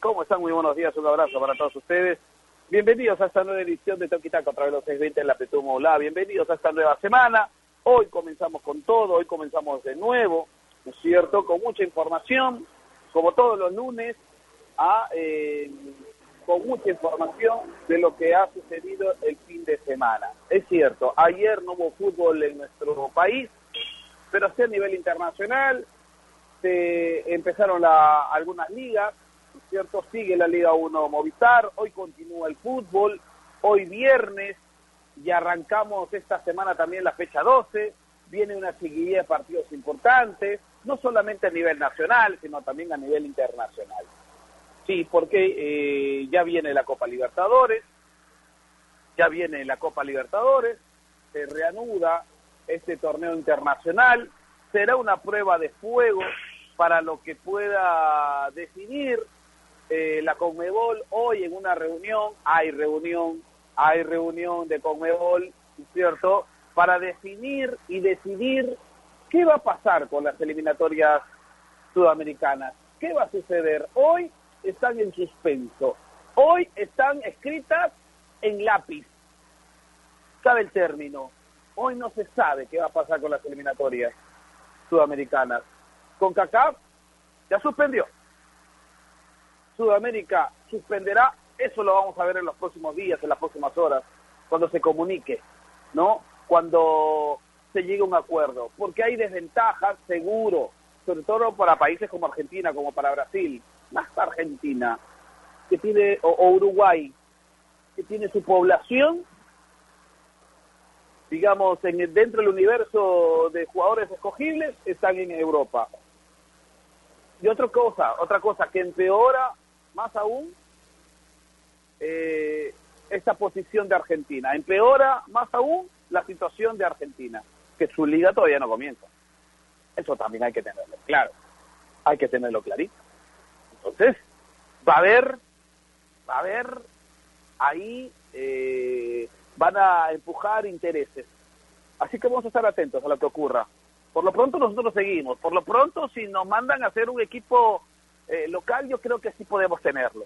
¿Cómo están? Muy buenos días, un abrazo para todos ustedes. Bienvenidos a esta nueva edición de Toquitaco a través de los 620 en la Petú Moulá. Bienvenidos a esta nueva semana. Hoy comenzamos con todo, hoy comenzamos de nuevo, ¿no es cierto? Con mucha información, como todos los lunes, a, eh, con mucha información de lo que ha sucedido el fin de semana. Es cierto, ayer no hubo fútbol en nuestro país, pero sí a nivel internacional, se empezaron la, algunas ligas, ¿no es cierto? Sigue la Liga 1 Movistar, hoy continúa el fútbol, hoy viernes, y arrancamos esta semana también la fecha 12, viene una seguidilla de partidos importantes, no solamente a nivel nacional, sino también a nivel internacional. Sí, porque eh, ya viene la Copa Libertadores, ya viene la Copa Libertadores, se reanuda este torneo internacional, será una prueba de fuego para lo que pueda decidir eh, la Conmebol hoy en una reunión, hay reunión, hay reunión de Conmebol, ¿cierto? Para definir y decidir qué va a pasar con las eliminatorias sudamericanas, qué va a suceder. Hoy están en suspenso, hoy están escritas en lápiz, sabe el término, hoy no se sabe qué va a pasar con las eliminatorias sudamericanas. Con CACAF ya suspendió. Sudamérica suspenderá, eso lo vamos a ver en los próximos días, en las próximas horas, cuando se comunique, ¿no? Cuando se llegue a un acuerdo, porque hay desventajas, seguro, sobre todo para países como Argentina, como para Brasil, más Argentina, que tiene, o, o Uruguay, que tiene su población, digamos, en, dentro del universo de jugadores escogibles, están en Europa. Y otra cosa, otra cosa que empeora más aún eh, esta posición de Argentina. Empeora más aún la situación de Argentina, que su liga todavía no comienza. Eso también hay que tenerlo claro. Hay que tenerlo clarito. Entonces, va a haber, va a haber ahí, eh, van a empujar intereses. Así que vamos a estar atentos a lo que ocurra. Por lo pronto nosotros seguimos. Por lo pronto, si nos mandan a hacer un equipo eh, local, yo creo que sí podemos tenerlo.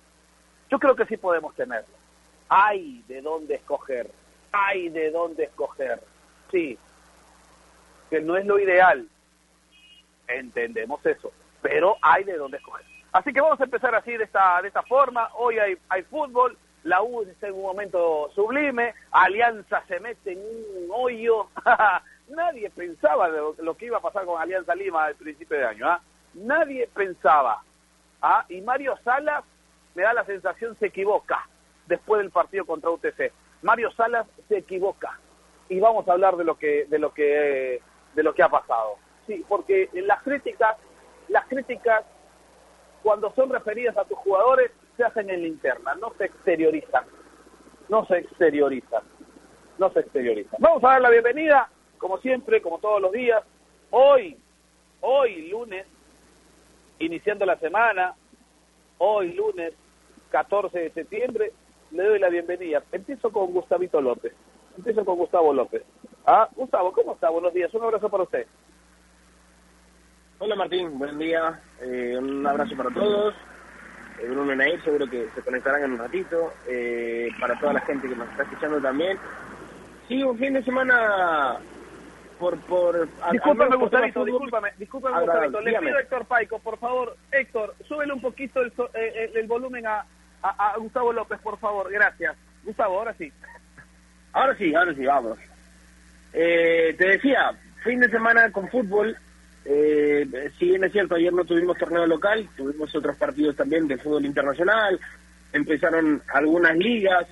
Yo creo que sí podemos tenerlo. Hay de dónde escoger. Hay de dónde escoger. Sí. Que no es lo ideal. Entendemos eso. Pero hay de dónde escoger. Así que vamos a empezar así de esta, de esta forma. Hoy hay, hay fútbol. La U está en un momento sublime. Alianza se mete en un hoyo. Nadie pensaba lo, lo, que iba a pasar con Alianza Lima al principio de año. ¿ah? Nadie pensaba. ¿Ah? Y Mario Salas, me da la sensación, se equivoca después del partido contra UTC. Mario Salas se equivoca. Y vamos a hablar de lo que, de lo que, de lo que ha pasado. Sí, porque las críticas, las críticas, cuando son referidas a tus jugadores, se hacen en la interna, no se exteriorizan. No se exteriorizan. No se exteriorizan. Vamos a dar la bienvenida como siempre, como todos los días, hoy, hoy lunes, iniciando la semana, hoy lunes 14 de septiembre, le doy la bienvenida. Empiezo con Gustavito López. Empiezo con Gustavo López. Ah, Gustavo, ¿cómo está? Buenos días. Un abrazo para usted. Hola Martín, buen día. Eh, un abrazo para todos. Eh, Bruno Nair seguro que se conectarán en un ratito. Eh, para toda la gente que nos está escuchando también. Sí, un fin de semana por... por discúlpame, Gustavito, discúlpame, discúlpame, Gustavito. Le pido a Héctor Paico, por favor. Héctor, súbele un poquito el, el, el volumen a, a, a, Gustavo López, por favor. Gracias. Gustavo, ahora sí. Ahora sí, ahora sí, vamos. Eh, te decía, fin de semana con fútbol. Eh, si bien es cierto, ayer no tuvimos torneo local, tuvimos otros partidos también de fútbol internacional. Empezaron algunas ligas.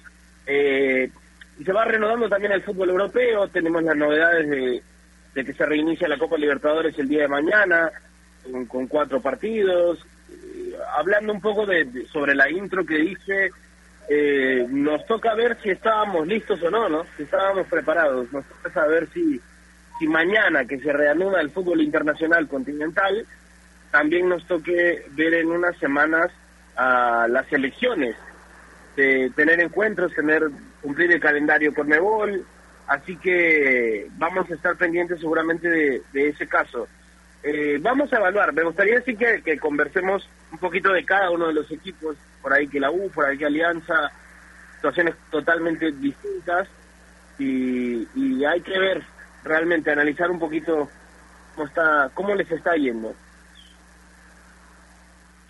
Eh, y se va reanudando también el fútbol europeo. Tenemos las novedades de, de que se reinicia la Copa Libertadores el día de mañana, con, cuatro partidos. Eh, hablando un poco de, de, sobre la intro que dice, eh, nos toca ver si estábamos listos o no, ¿no? Si estábamos preparados. Nos toca saber si, si mañana que se reanuda el fútbol internacional continental, también nos toque ver en unas semanas a las elecciones este, tener encuentros, tener cumplir el calendario con Nebol, así que vamos a estar pendientes seguramente de, ese caso. Eh, vamos a evaluar, me gustaría sí que, que conversemos un poquito de cada uno de los equipos, por ahí que la U, por ahí que Alianza, situaciones totalmente distintas y, y hay que ver realmente, analizar un poquito cómo, está, cómo les está yendo.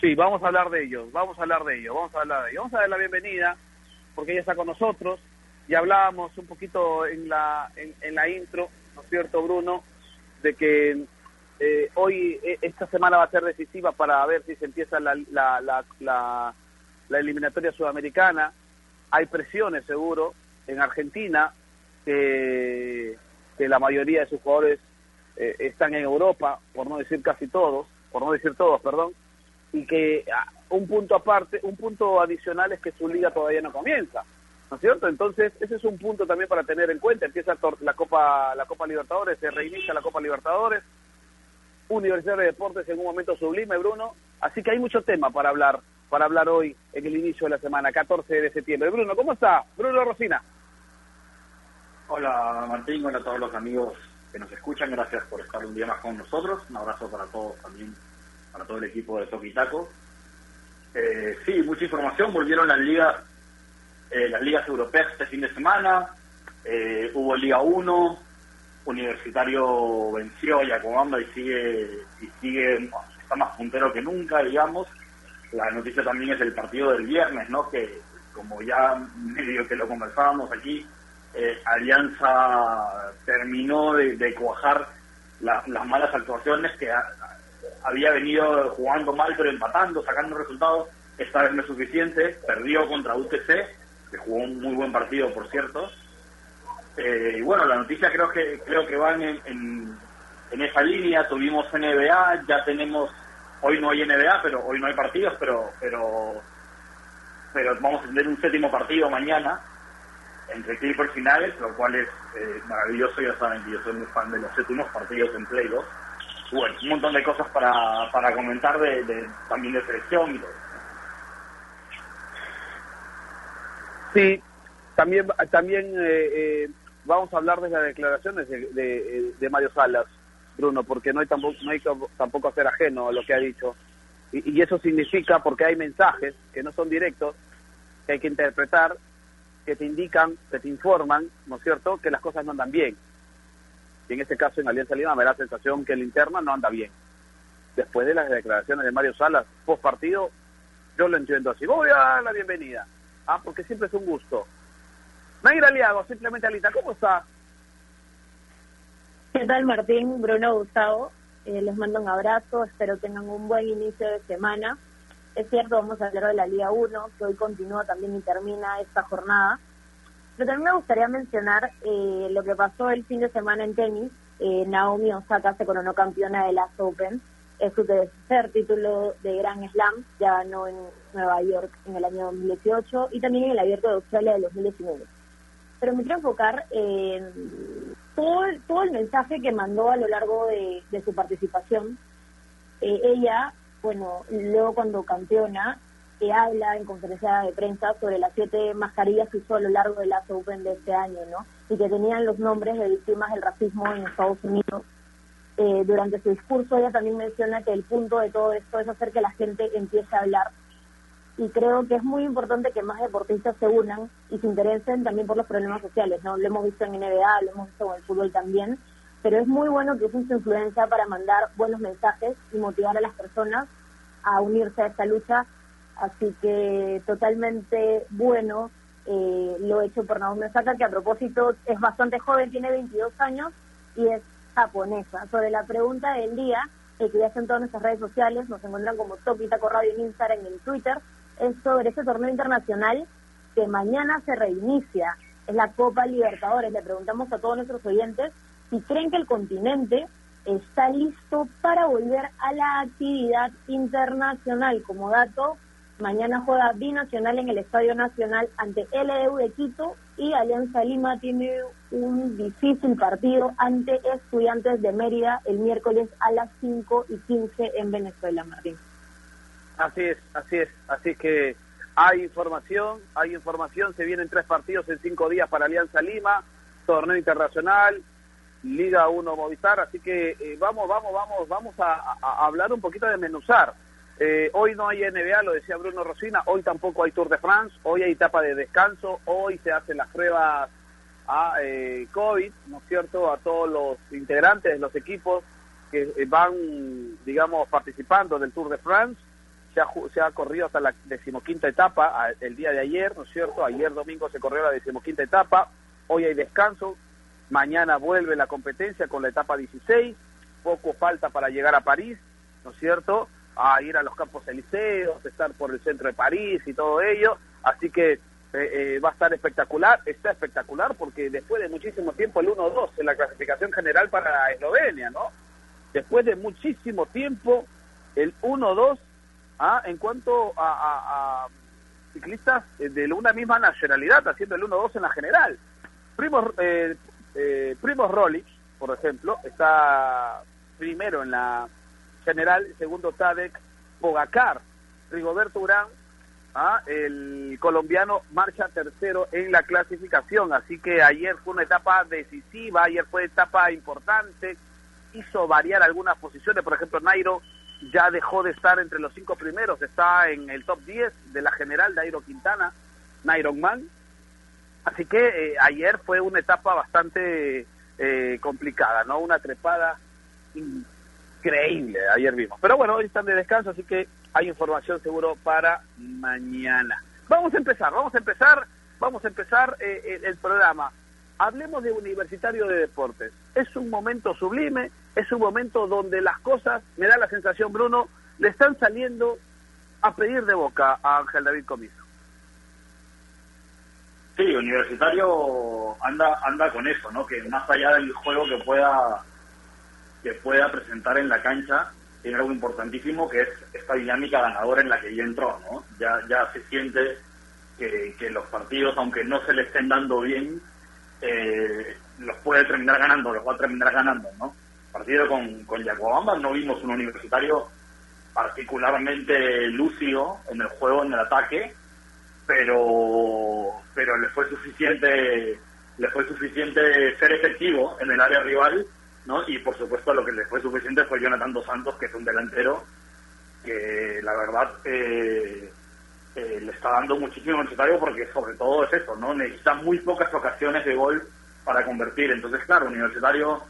Sí, vamos a hablar de ellos, vamos a hablar de ellos, vamos a hablar de ellos. Vamos a dar la bienvenida, porque ella está con nosotros, y hablábamos un poquito en la, en, la intro, ¿no es cierto, Bruno? De que eh, hoy, e, esta semana va a ser decisiva para ver si se empieza la, la, la, la, eliminatoria sudamericana. Hay presiones, seguro, en Argentina, que, que la mayoría de sus jugadores eh, están en Europa, por no decir casi todos, por no decir todos, perdón y que ah, un punto aparte, un punto adicional es que su liga todavía no comienza, ¿no es cierto? Entonces, ese es un punto también para tener en cuenta. Empieza la Copa, la Copa Libertadores, se reinicia la Copa Libertadores, Universidad de Deportes en un momento sublime, Bruno. Así que hay mucho tema para hablar, para hablar hoy en el inicio de la semana, 14 de septiembre. Bruno, ¿cómo está? Bruno Rosina. Hola Martín, hola a todos los amigos que nos escuchan, gracias por estar un día más con nosotros. Un abrazo para todos también para todo el equipo de Toquitaco. Eh, sí, mucha información, volvieron las ligas, eh, las ligas europeas este fin de semana, eh, hubo Liga 1, Universitario venció a Yacobamba y sigue, y sigue, está más puntero que nunca, digamos. La noticia también es el partido del viernes, ¿no? Que como ya medio que lo conversábamos aquí, eh, Alianza terminó de, cuajar las malas actuaciones que había venido jugando mal pero empatando, sacando resultados, esta vez no es suficiente, perdió contra UTC, que jugó un muy buen partido por cierto, eh, y bueno, la noticia creo que creo que van en, en, esa línea, tuvimos NBA, ya tenemos, hoy no hay NBA, pero hoy no hay partidos, pero pero pero vamos a tener un séptimo partido mañana entre Clippers finales, lo cual es eh, maravilloso, ya saben que yo soy muy fan de los séptimos partidos en Play 2 bueno, un montón de cosas para, para comentar de, también de selección y todo. Sí, también, también eh, eh, vamos a hablar de las declaraciones de, de, Mario Salas, Bruno, porque no hay tampoco, no hay tampoco hacer ajeno a lo que ha dicho. Y, y eso significa, porque hay mensajes que no son directos, que hay que interpretar, que te indican, que te informan, ¿no es cierto?, que las cosas no andan bien y en este caso en Alianza Lima me da la sensación que el interna no anda bien. Después de las declaraciones de Mario Salas post partido, yo lo entiendo así. Voy a dar la bienvenida. Ah, porque siempre es un gusto. Naira Liago, simplemente Alita, ¿cómo está? ¿Qué tal Martín, Bruno, Gustavo? Eh, les mando un abrazo, espero tengan un buen inicio de semana. Es cierto, vamos a hablar de la Liga 1, que hoy continúa también y termina esta jornada. Pero también me gustaría mencionar eh, lo que pasó el fin de semana en tenis. Eh, Naomi Osaka se coronó campeona de las Open. Es su tercer título de Grand Slam. Ya ganó en Nueva York en el año 2018 y también en el Abierto de Australia del 2019. Pero me quiero enfocar en todo, todo el mensaje que mandó a lo largo de, su participación. Eh, ella, bueno, luego cuando campeona, que habla en conferencia de prensa sobre las siete mascarillas que usó a lo largo de la Open de este año, ¿no? Y que tenían los nombres de víctimas del racismo en Estados Unidos. Eh, durante su discurso ella también menciona que el punto de todo esto es hacer que la gente empiece a hablar. Y creo que es muy importante que más deportistas se unan y se interesen también por los problemas sociales, ¿no? Lo hemos visto en NBA, lo hemos visto en el fútbol también, pero es muy bueno que usen su influencia para mandar buenos mensajes y motivar a las personas a unirse a esta lucha Así que totalmente bueno eh, lo hecho por Naomi Osaka, que a propósito es bastante joven, tiene 22 años y es japonesa. Sobre la pregunta del día, eh, que ya está en todas nuestras redes sociales, nos encuentran como Topita Radio en Instagram y en Twitter, es sobre ese torneo internacional que mañana se reinicia. Es la Copa Libertadores. Le preguntamos a todos nuestros oyentes si creen que el continente está listo para volver a la actividad internacional. Como dato, Mañana juega Binacional en el Estadio Nacional ante LDU de Quito y Alianza Lima tiene un difícil partido ante Estudiantes de Mérida el miércoles a las 5 y 15 en Venezuela, Martín. Así es, así es. Así que hay información, hay información, se vienen tres partidos en cinco días para Alianza Lima, torneo internacional, Liga 1 Movistar, así que eh, vamos, vamos, vamos, vamos a, hablar un poquito de menuzar. Eh, hoy no hay NBA, lo decía Bruno Rosina, hoy tampoco hay Tour de France, hoy hay etapa de descanso, hoy se hacen las pruebas a eh, COVID, ¿no es cierto?, a todos los integrantes de los equipos que van, digamos, participando del Tour de France. Se ha, se ha corrido hasta la decimoquinta etapa el día de ayer, ¿no es cierto? Ayer domingo se corrió la decimoquinta etapa, hoy hay descanso, Mañana vuelve la competencia con la etapa 16. Poco falta para llegar a París, ¿no es cierto? A ir a los Campos Elíseos, estar por el centro de París y todo ello. Así que eh, eh, va a estar espectacular. Está espectacular porque después de muchísimo tiempo el 1-2 en la clasificación general para Eslovenia, ¿no? Después de muchísimo tiempo el 1-2 ¿ah? en cuanto a, ciclistas de una misma nacionalidad haciendo el 1-2 en la general. Primos, eh, eh, Primo Rolich, por ejemplo, está primero en la general, segundo Tadek Pogacar, Rigoberto Urán, ¿ah? el colombiano marcha tercero en la clasificación, así que ayer fue una etapa decisiva, ayer fue etapa importante, hizo variar algunas posiciones, por ejemplo Nairo ya dejó de estar entre los cinco primeros, está en el top 10 de la general Nairo Quintana, Nairo Man, Así que eh, ayer fue una etapa bastante eh, complicada, ¿no? Una trepada increíble, ayer vimos. Pero bueno, hoy están de descanso, así que hay información seguro para mañana. Vamos a empezar, vamos a empezar, vamos a empezar eh, el programa. Hablemos de Universitario de Deportes. Es un momento sublime, es un momento donde las cosas, me da la sensación, Bruno, le están saliendo a pedir de boca a Ángel David Comiso. Sí, Universitario anda anda con eso, ¿no? Que más allá del juego que pueda que pueda presentar en la cancha, tiene algo importantísimo que es esta dinámica ganadora en la que ya entró, ¿no? Ya ya se siente que, que los partidos, aunque no se le estén dando bien, eh, los puede terminar ganando, los va a terminar ganando, ¿no? Partido con, con Yacobamba no vimos un universitario particularmente lúcido en el juego, en el ataque, pero pero le fue suficiente le fue suficiente ser efectivo en el área rival no y por supuesto lo que le fue suficiente fue Jonathan dos Santos que es un delantero que la verdad eh, eh, le está dando muchísimo necesario porque sobre todo es eso no necesita muy pocas ocasiones de gol para convertir. Entonces claro universitario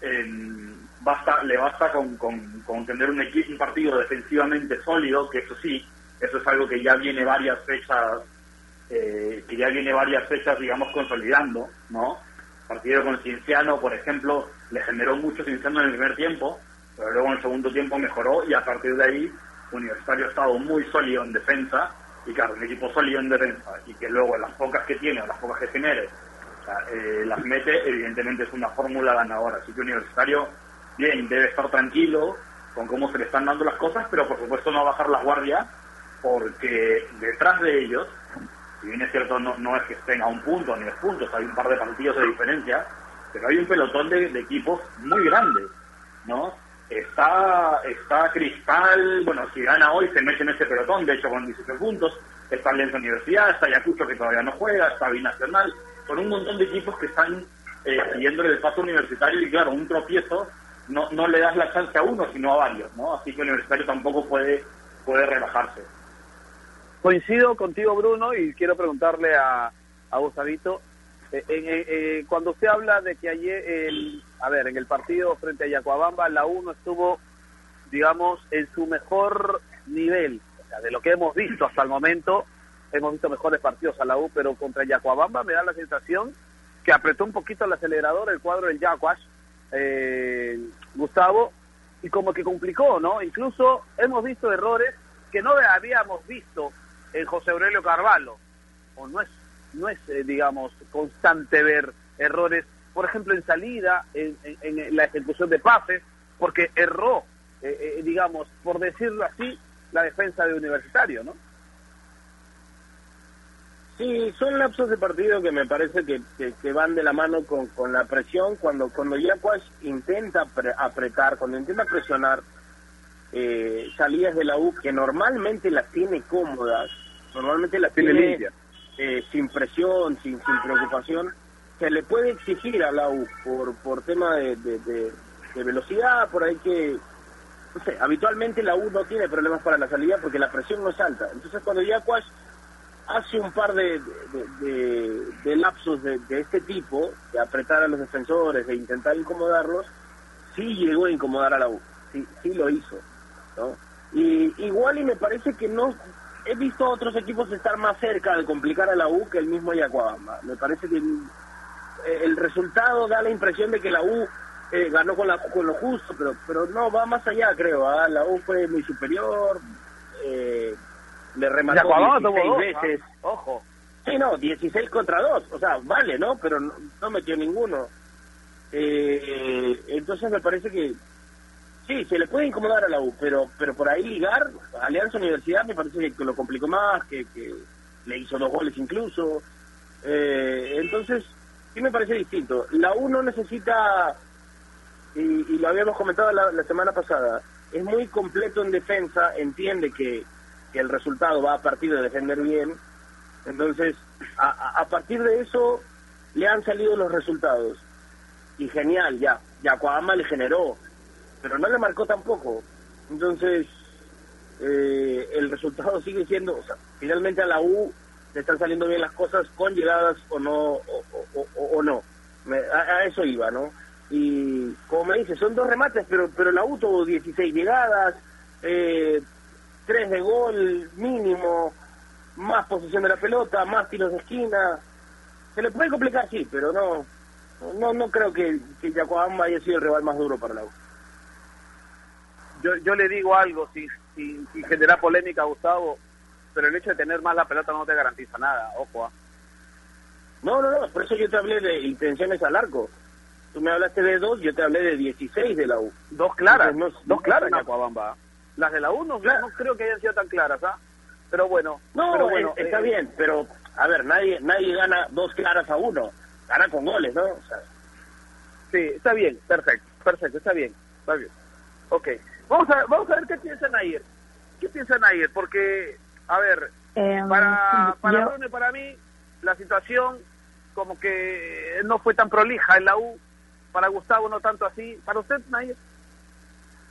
le basta con, con, tener un equipo un partido defensivamente sólido que eso sí eso es algo que ya viene varias fechas, eh, que ya viene varias fechas, digamos, consolidando, ¿no? Partido con Cienciano, por ejemplo, le generó mucho Cienciano en el primer tiempo, pero luego en el segundo tiempo mejoró y a partir de ahí Universitario ha estado muy sólido en defensa y claro, un equipo sólido en defensa y que luego las pocas que tiene o las pocas que genere eh, las mete, evidentemente es una fórmula ganadora. Así que Universitario, bien, debe estar tranquilo con cómo se le están dando las cosas, pero por supuesto no bajar la guardia porque detrás de ellos, si bien es cierto, no, no es que estén a un punto ni dos puntos, hay un par de partidos de diferencia, pero hay un pelotón de, equipos muy grandes, ¿no? Está, está Cristal, bueno, si gana hoy se mete en ese pelotón, de hecho con 17 puntos, está Alianza Universidad, está Ayacucho que todavía no juega, está Binacional, son un montón de equipos que están eh, el paso universitario y claro, un tropiezo no, no le das la chance a uno, sino a varios, ¿no? Así que el universitario tampoco puede, puede relajarse. Coincido contigo, Bruno, y quiero preguntarle a, a Gustavito, eh, eh, cuando usted habla de que ayer, el, a ver, en el partido frente a Yacuabamba, la 1 estuvo, digamos, en su mejor nivel, o sea, de lo que hemos visto hasta el momento, hemos visto mejores partidos a la U, pero contra Yacuabamba me da la sensación que apretó un poquito el acelerador el cuadro del Yacuas, eh, Gustavo, y como que complicó, ¿no? Incluso hemos visto errores que no habíamos visto José Aurelio Carvalho. O no es, no es eh, digamos, constante ver errores, por ejemplo, en salida, en, la ejecución de pases, porque erró, eh, eh, digamos, por decirlo así, la defensa de Universitario, ¿no? Sí, son lapsos de partido que me parece que, que, van de la mano con, con, la presión. Cuando, cuando Yacuas intenta apretar, cuando intenta presionar eh, salidas de la U que normalmente las tiene cómodas, Normalmente la tiene eh, sin presión, sin, sin preocupación. Se le puede exigir a la U por, por tema de, de, velocidad, por ahí que no sé, habitualmente la U no tiene problemas para la salida porque la presión no es alta. Entonces cuando Yacuas hace un par de, de, lapsos de, este tipo, de apretar a los defensores, de intentar incomodarlos, sí llegó a incomodar a la U, sí, sí lo hizo. ¿no? Y igual y me parece que no, he visto otros equipos estar más cerca de complicar a la U que el mismo Yacuabamba. Me parece que el, resultado da la impresión de que la U eh, ganó con, la, con lo justo, pero pero no, va más allá, creo. ¿ah? La U fue muy superior. Eh, le remató 16 veces. ¿ah? Ojo. Sí, no, 16 contra 2. O sea, vale, ¿no? Pero no, metió ninguno. Eh, entonces me parece que sí, se le puede incomodar a la U, pero pero por ahí ligar, Alianza Universidad me parece que lo complicó más, que, que le hizo dos goles incluso. Eh, entonces, sí me parece distinto. La U no necesita, y, lo habíamos comentado la, semana pasada, es muy completo en defensa, entiende que que el resultado va a partir de defender bien. Entonces, a, partir de eso le han salido los resultados. Y genial, ya. Ya Coama le generó, pero no le marcó tampoco. Entonces, eh, el resultado sigue siendo, o sea, finalmente a la U le están saliendo bien las cosas con llegadas o no, o, no. a, eso iba, ¿no? Y como me dice, son dos remates, pero pero la U tuvo 16 llegadas, eh, tres de gol mínimo, más posición de la pelota, más tiros de esquina. Se le puede complicar, sí, pero no no no creo que, que Yacoamba haya sido el rival más duro para la U. Yo, yo le digo algo, si, si, si genera polémica, Gustavo, pero el hecho de tener más la pelota no te garantiza nada, ojo. ¿ah? No, no, no, por eso yo te hablé de intenciones al arco. Tú me hablaste de dos, yo te hablé de 16 de la U. Dos claras, dos claras en Yacuabamba. Las de la U no, creo que hayan sido tan claras, ¿ah? Pero bueno. No, pero bueno, está eh, bien, pero a ver, nadie nadie gana dos claras a uno. Gana con goles, ¿no? Sí, está bien, perfecto, perfecto, está bien, está bien. Ok, vamos a, vamos a ver qué piensan ayer. ¿Qué piensan ayer? Porque, a ver, em, para, para y para mí, la situación como que no fue tan prolija en la U. Para Gustavo no tanto así. ¿Para usted, Nayer?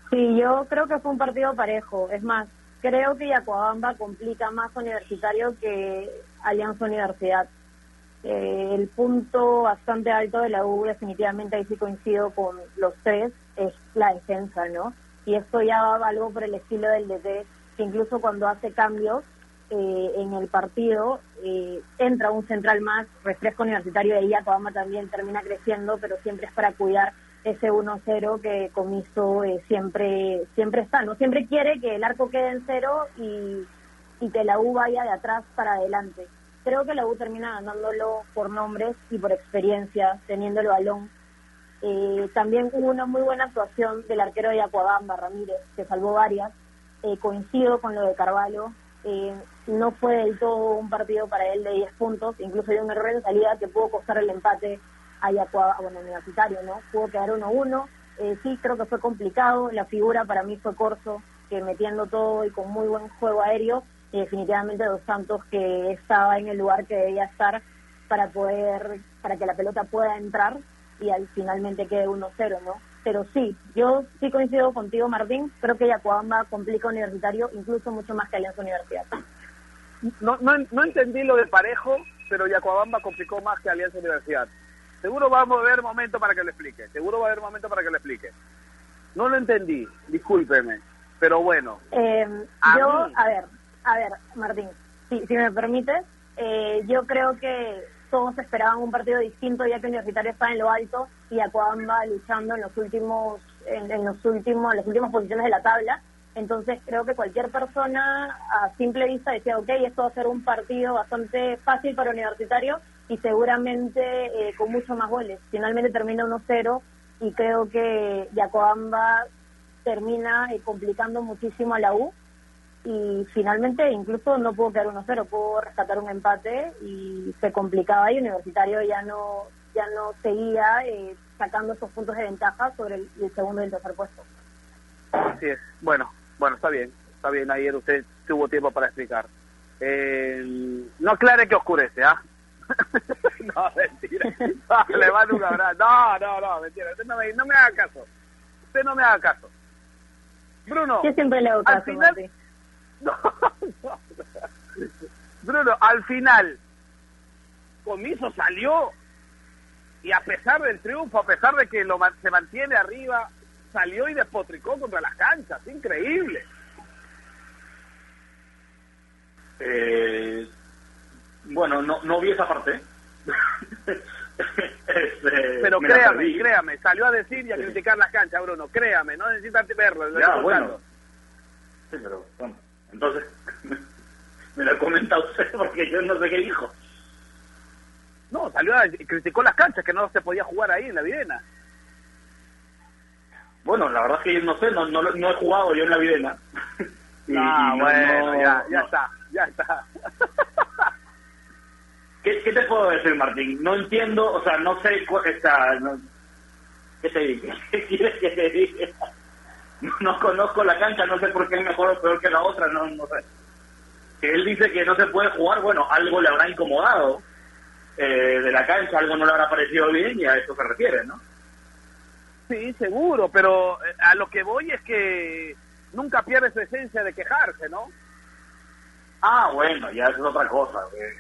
Sí, yo creo que fue un partido parejo. Es más, creo que Yacuabamba complica más Universitario que Alianza Universidad. Eh, el punto bastante alto de la U, definitivamente ahí sí coincido con los tres, es la defensa, ¿no? Y esto ya va algo por el estilo del DT, que incluso cuando hace cambios eh, en el partido, eh, entra un central más, refresco universitario, y Yacuabamba también termina creciendo, pero siempre es para cuidar ese 1-0 que Comiso eh, siempre siempre está, ¿no? Siempre quiere que el arco quede en cero y, y que la U vaya de atrás para adelante. Creo que la U termina ganándolo por nombres y por experiencia, teniendo el balón. Eh, también hubo una muy buena actuación del arquero de Acuabamba, Ramírez, que salvó varias. Eh, coincido con lo de Carvalho. no fue del todo un partido para él de 10 puntos, incluso dio un error en salida que pudo costar el empate a bueno, universitario, ¿no? Pudo quedar 1-1. Eh, sí, creo que fue complicado. La figura para mí fue Corso, que metiendo todo y con muy buen juego aéreo, y definitivamente Dos Santos que estaba en el lugar que debía estar para poder, para que la pelota pueda entrar y al finalmente quede 1-0, ¿no? Pero sí, yo sí coincido contigo, Martín. Creo que Yacuabamba complica Universitario incluso mucho más que Alianza Universidad. No, no, no entendí lo de parejo, pero Yacuabamba complicó más que Alianza Universidad. Seguro va a haber momento para que le explique. Seguro va a haber momento para que le explique. No lo entendí, discúlpeme. Pero bueno. Eh, yo, a ver, a ver, Martín, si, si me permites, eh, yo creo que todos esperaban un partido distinto ya que Universitario está en lo alto y Acuamba luchando en los últimos, en, los últimos, en las últimas posiciones de la tabla. Entonces creo que cualquier persona a simple vista decía, ok, esto va a ser un partido bastante fácil para Universitario y seguramente eh, con mucho más goles. Finalmente termina 1-0 y creo que Yacoamba termina eh, complicando muchísimo a la U y finalmente incluso no pudo quedar 1-0, pudo rescatar un empate y se complicaba y Universitario ya no ya no seguía eh, sacando esos puntos de ventaja sobre el, segundo y el tercer puesto. Así es. Bueno, bueno, está bien, está bien. Ayer usted tuvo tiempo para explicar. Eh, no aclare que oscurece, ¿ah? no, mentira. No, le mando un abrazo. No, no, no, mentira. Usted no me, no me haga caso. Usted no me haga caso. Bruno. Yo siempre le hago al caso, final, Mati. no, no. Bruno, al final, Comiso salió y a pesar del triunfo, a pesar de que lo se mantiene arriba, salió y despotricó contra las canchas. Increíble. Eh, bueno, no, no vi esa parte. Este, Pero créame, créame, salió a decir y a Sí. criticar las canchas, Bruno. Créame, no necesitas verlo. lo Ya, bueno. Sí, pero bueno, entonces me lo comenta usted porque yo no sé qué dijo. No, salió a criticó las canchas, que no se podía jugar ahí en la Videna. Bueno, la verdad es que yo no sé, no, no, no he jugado yo en la Videna. Y- ah, y no- bueno, no- ya, ya no. está, ya está. ¿Qué, qué te puedo decir, Martín? No entiendo, o sea, no sé, esta, no- ¿qué te diga? ¿Qué quieres que te diga? No, no conozco la cancha, no sé por qué es mejor o peor que la otra, no, no sé. Que él dice que no se puede jugar, bueno, algo le habrá incomodado eh, de la cancha, algo no le habrá parecido bien y a eso se refiere, ¿no? Sí, seguro, pero eh, a lo que voy es que nunca pierde su esencia de quejarse, ¿no? Ah, bueno, ya eso es otra cosa. eh,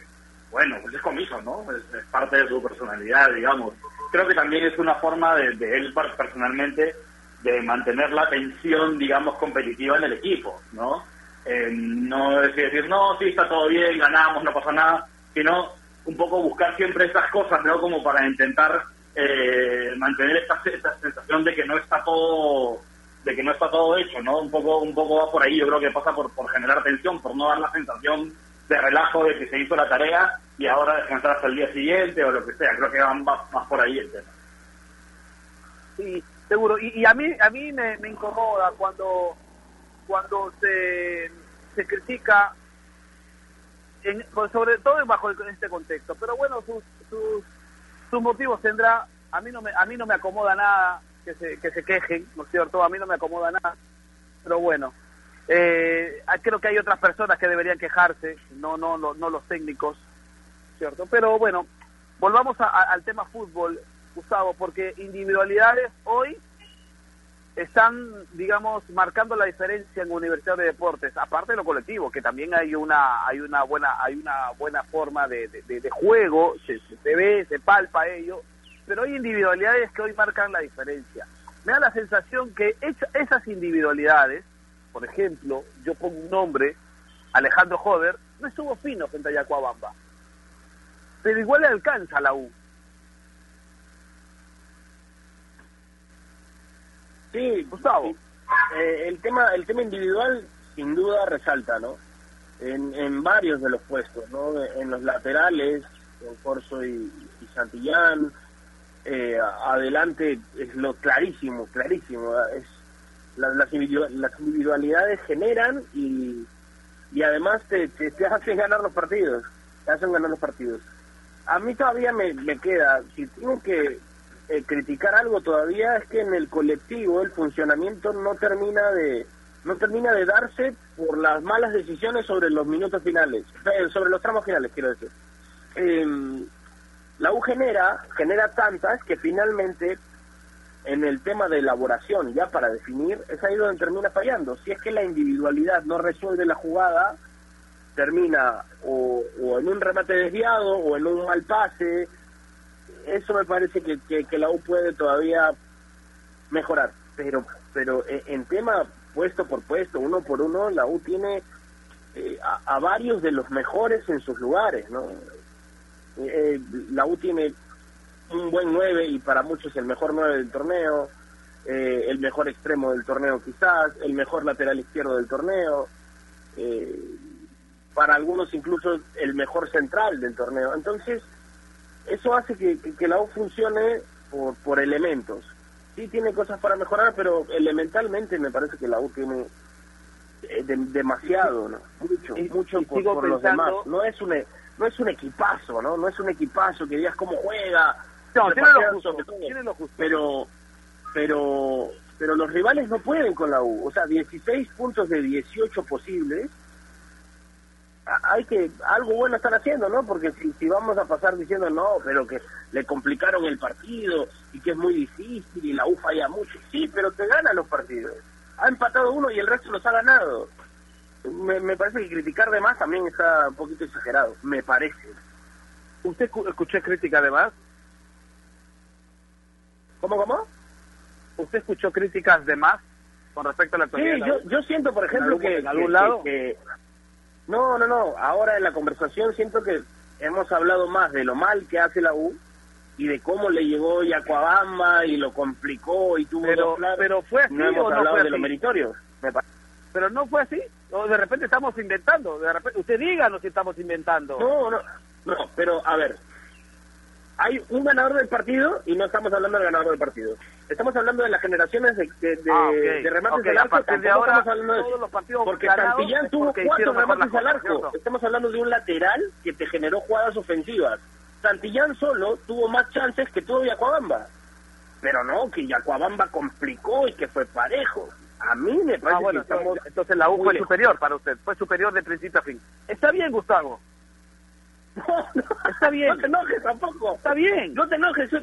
bueno, pues es comiso, ¿no? Es, es parte de su personalidad, digamos. Creo que también es una forma de, de él personalmente de mantener la tensión, digamos, competitiva en el equipo, ¿no? Eh, no decir, no, sí, está todo bien, ganamos, no pasa nada, sino un poco buscar siempre estas cosas, ¿no? Como para intentar eh, mantener esta, esta sensación de que no está todo de que no está todo hecho, ¿no? Un poco un poco va por ahí, yo creo que pasa por, por generar tensión, por no dar la sensación de relajo de que se hizo la tarea y ahora descansar hasta el día siguiente o lo que sea, creo que van más, más por ahí el tema. Sí, seguro. Y, y a mí a mí me, incomoda cuando cuando se, se critica, en- pues, sobre todo bajo el- este contexto. Pero bueno, sus, sus, motivos tendrá. A mí no me a mí no me acomoda nada que se, que se quejen, ¿no es cierto? A mí no me acomoda nada. Pero bueno, eh, creo que hay otras personas que deberían quejarse, no no no, no los técnicos, ¿cierto? Pero bueno, volvamos a- al tema fútbol, Gustavo, porque individualidades hoy están, digamos, marcando la diferencia en Universidad de Deportes, aparte de lo colectivo, que también hay una hay una buena hay una buena forma de, juego, se, se- ve, se palpa ello, pero hay individualidades que hoy marcan la diferencia. Me da la sensación que esas individualidades, por ejemplo, yo pongo un nombre, Alejandro Joder, no estuvo fino frente a Yacuabamba, pero igual le alcanza a la U. Sí, Gustavo. eh, el tema el tema individual sin duda resalta, ¿no? En, en varios de los puestos, ¿no? En los laterales, con Corso y, y Santillán, eh, adelante es lo clarísimo, clarísimo. Es la- las, las individualidades generan y, y además te, te, te hacen ganar los partidos, te hacen ganar los partidos. A mí todavía me, me queda, si tengo que eh, criticar algo todavía es que en el colectivo el funcionamiento no termina de no termina de darse por las malas decisiones sobre los minutos finales, eh, sobre los tramos finales, quiero decir. Em, la U genera, genera tantas que finalmente en el tema de elaboración, ya para definir, es ahí donde termina fallando. Si es que la individualidad no resuelve la jugada, termina o, o en un remate desviado o en un mal pase. Eso me parece que, que, la U puede todavía mejorar. Pero, pero eh, en tema puesto por puesto, uno por uno, la U tiene eh, a, a varios de los mejores en sus lugares, ¿no? Eh, la U tiene un buen 9 y para muchos el mejor 9 del torneo, eh, el mejor extremo del torneo quizás, el mejor lateral izquierdo del torneo, eh, para algunos incluso el mejor central del torneo. Entonces, eso hace que, que, que la U funcione por, por elementos. Sí tiene cosas para mejorar, pero elementalmente me parece que la U tiene eh, de- demasiado, ¿no? Mucho, Y- mucho y por, los demás. No es un e- no es un equipazo, ¿no? No es un equipazo que digas cómo juega. No, tiene lo justo, tiene lo justo. Pero pero pero los rivales no pueden con la U. O sea, 16 puntos de 18 posibles hay que algo bueno estar haciendo, ¿no? Porque si, si vamos a pasar diciendo no, pero que le complicaron el partido y que es muy difícil y la U falla mucho, sí, pero te gana los partidos. Ha empatado uno y el resto los ha ganado. Me, me parece que criticar de más también está un poquito exagerado, me parece. ¿Usted escu- escuchó crítica de más? ¿Cómo, cómo? ¿Usted escuchó críticas de más con respecto a la Sí, actualidad? la yo, yo siento, por ejemplo, que, en algún que- lado? que- No, no, no. Ahora en la conversación siento que hemos hablado más de lo mal que hace la U y de cómo le llegó Yacuabamba y lo complicó y tuvo Pero- dos pero fue así No hemos o no hablado fue de lo así? meritorio. Me pa- Pero no fue así. O de repente estamos inventando. De repente, usted díganos si estamos inventando. No, no, no. Pero, a ver. Hay un ganador del partido y no estamos hablando del ganador del partido. Estamos hablando de las generaciones de, de, de, Ah, ok. de remates Ok, del a arco. partir de ahora, estamos hablando de todos los partidos Porque Santillán tuvo porque cuatro remates al arco. Estamos hablando de un lateral que te generó jugadas ofensivas. Santillán solo tuvo más chances que tuvo Yacuabamba. Pero no, que Yacuabamba complicó y que fue parejo. A mí me parece Ah, bueno, que estamos... entonces la U fue superior para usted. Fue superior de principio a fin. Está bien, Gustavo. No, no, Está bien. No te enojes tampoco. Está bien. No te enojes. yo-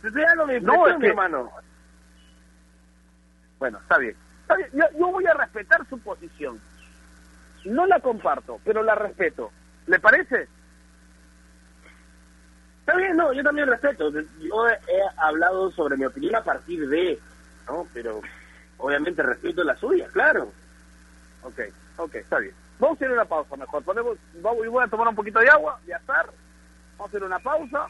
Te estoy dando mi No, impresión, es mi que- hermano. Bueno, está bien. Está bien. Yo, yo voy a respetar su posición. No la comparto, pero la respeto. ¿Le parece? Está bien, no, yo también respeto. Yo he, he hablado sobre mi opinión a partir de, ¿no? Pero obviamente respeto la suya, claro. Ok, ok, está bien. Vamos a hacer una pausa mejor. Ponemos, vamos, voy a tomar un poquito de agua, de azar. Vamos a hacer una pausa.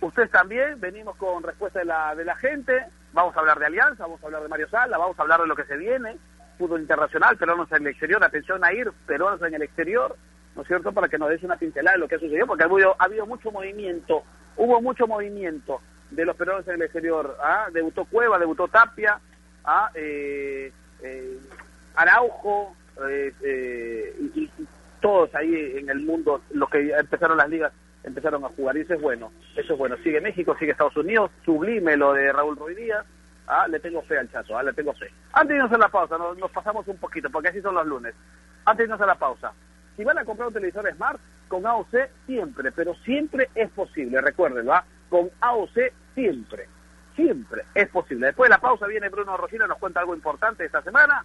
Ustedes también, venimos con respuesta de la, de la gente. Vamos a hablar de Alianza, vamos a hablar de Mario Sala, vamos a hablar de lo que se viene. Fútbol internacional, peruanos en el exterior. Atención a ir, peruanos en el exterior. ¿No es cierto? Para que nos des una pincelada de lo que ha sucedido, porque ha habido, ha habido mucho movimiento. Hubo mucho movimiento de los peruanos en el exterior. ¿ah? Debutó Cueva, debutó Tapia, ¿ah? eh, eh, Araujo, eh, eh, y, y- todos ahí en el mundo, los que empezaron las ligas, empezaron a jugar. Y eso es bueno, eso es bueno. Sigue México, sigue Estados Unidos, sublime lo de Raúl Ruiz Díaz. Ah, le tengo fe al chazo, ah, le tengo fe. Antes de irnos a la pausa, nos, nos pasamos un poquito, porque así son los lunes. Antes de irnos a la pausa, si van a comprar un televisor Smart, con AOC siempre, pero siempre es posible, recuérdenlo, ¿ah? con AOC siempre, siempre es posible. Después de la pausa viene Bruno Rosina, nos cuenta algo importante esta semana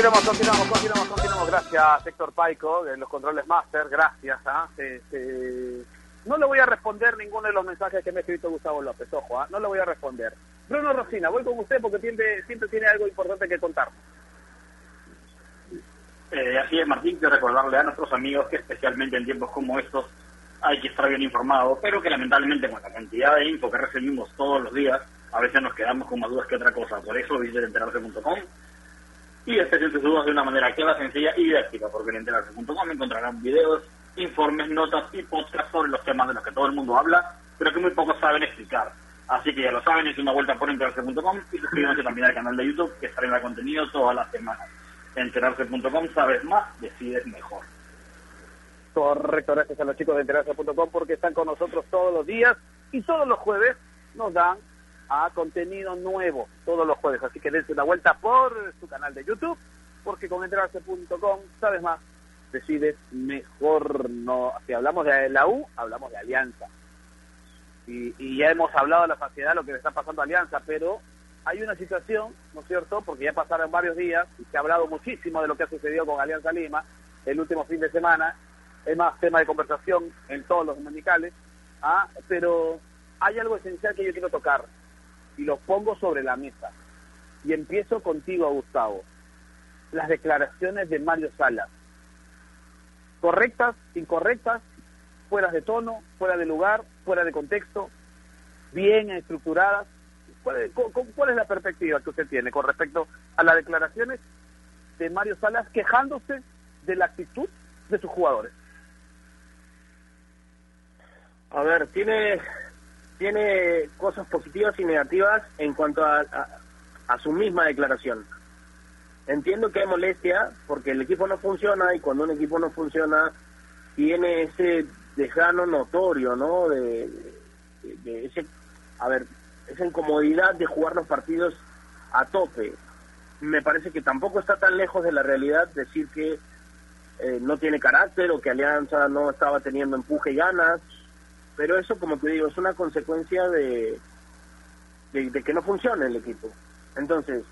Continuamos, continuamos, continuamos, continuamos. Gracias, Héctor Paico, de los controles master. Gracias. ¿ah? Se- se- No le voy a responder ninguno de los mensajes que me ha escrito Gustavo López. Ojo, ¿ah? no le voy a responder. Bruno Rosina, voy con usted porque tiene- siempre tiene algo importante que contar. Eh, así es, Martín, quiero recordarle a nuestros amigos que especialmente en tiempos como estos hay que estar bien informado, pero que lamentablemente con la cantidad de info que recibimos todos los días, a veces nos quedamos con más dudas que otra cosa. Por eso visiten enterarse.com y despejen sus dudas de una manera clara, sencilla y didáctica, porque en enterarse.com encontrarán videos, informes, notas y podcasts sobre los temas de los que todo el mundo habla, pero que muy pocos saben explicar. Así que ya lo saben, es una vuelta por enterarse.com y suscríbanse también al canal de YouTube que estará contenido todas las semanas. Enterarse.com, sabes más, decides mejor. Correcto, gracias a los chicos de enterarse.com porque están con nosotros todos los días y todos los jueves nos dan a contenido nuevo, todos los jueves. Así que dense una vuelta por su canal de YouTube porque con enterarse.com sabes más, decides mejor no. Si hablamos de la U, hablamos de Alianza. Y, y ya hemos hablado de la sociedad, lo que le está pasando a Alianza, pero hay una situación, ¿no es cierto? Porque ya pasaron varios días y se ha hablado muchísimo de lo que ha sucedido con Alianza Lima el último fin de semana. Es más tema de conversación en todos los dominicales. ¿ah? Pero hay algo esencial que yo quiero tocar y lo pongo sobre la mesa. Y empiezo contigo, Gustavo. Las declaraciones de Mario Salas. Correctas, incorrectas, fuera de tono, fuera de lugar, fuera de contexto, bien estructuradas. ¿Cuál es, cuál es la perspectiva que usted tiene con respecto a las declaraciones de Mario Salas quejándose de la actitud de sus jugadores? A ver, tiene tiene cosas positivas y negativas en cuanto a, a, su misma declaración. Entiendo que hay molestia porque el equipo no funciona y cuando un equipo no funciona tiene ese desgano notorio, ¿no? De, de, ese, a ver, esa incomodidad de jugar los partidos a tope. Me parece que tampoco está tan lejos de la realidad decir que eh, no tiene carácter o que Alianza no estaba teniendo empuje y ganas pero eso, como te digo, es una consecuencia de, de, que no funciona el equipo. Entonces,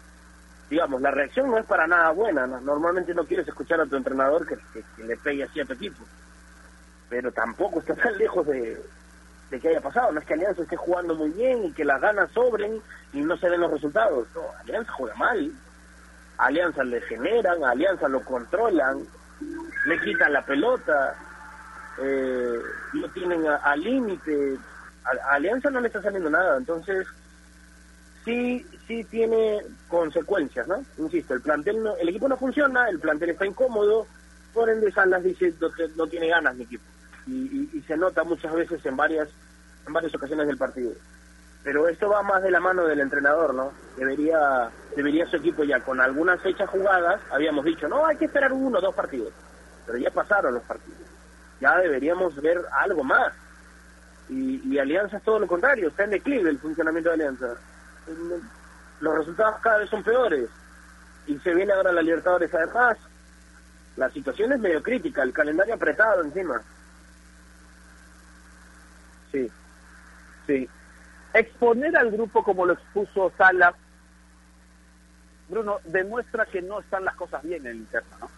digamos, la reacción no es para nada buena. Normalmente no quieres escuchar a tu entrenador que, le pegue así a tu equipo. Pero tampoco está tan lejos de, de que haya pasado. No es que Alianza esté jugando muy bien y que las ganas sobren y no se den los resultados. No, Alianza juega mal. Alianza le generan, Alianza lo controlan, le quitan la pelota, eh, lo tienen al límite. A, Alianza no le está saliendo nada, entonces sí sí tiene consecuencias, ¿no? Insisto, el plantel no, el equipo no funciona, el plantel está incómodo, por ende Salas dice no tiene ganas mi equipo y, y, se nota muchas veces en varias en varias ocasiones del partido. Pero esto va más de la mano del entrenador, ¿no? Debería debería su equipo ya con algunas fechas jugadas, habíamos dicho, no, hay que esperar uno o dos partidos, pero ya pasaron los partidos ya deberíamos ver algo más. Y, y Alianza es todo lo contrario, está en declive el funcionamiento de Alianza. Los resultados cada vez son peores. Y se viene ahora la Libertadores además. La situación es medio crítica, el calendario apretado encima. Sí, sí. Exponer al grupo como lo expuso Salas, Bruno, demuestra que no están las cosas bien en el interno, ¿no?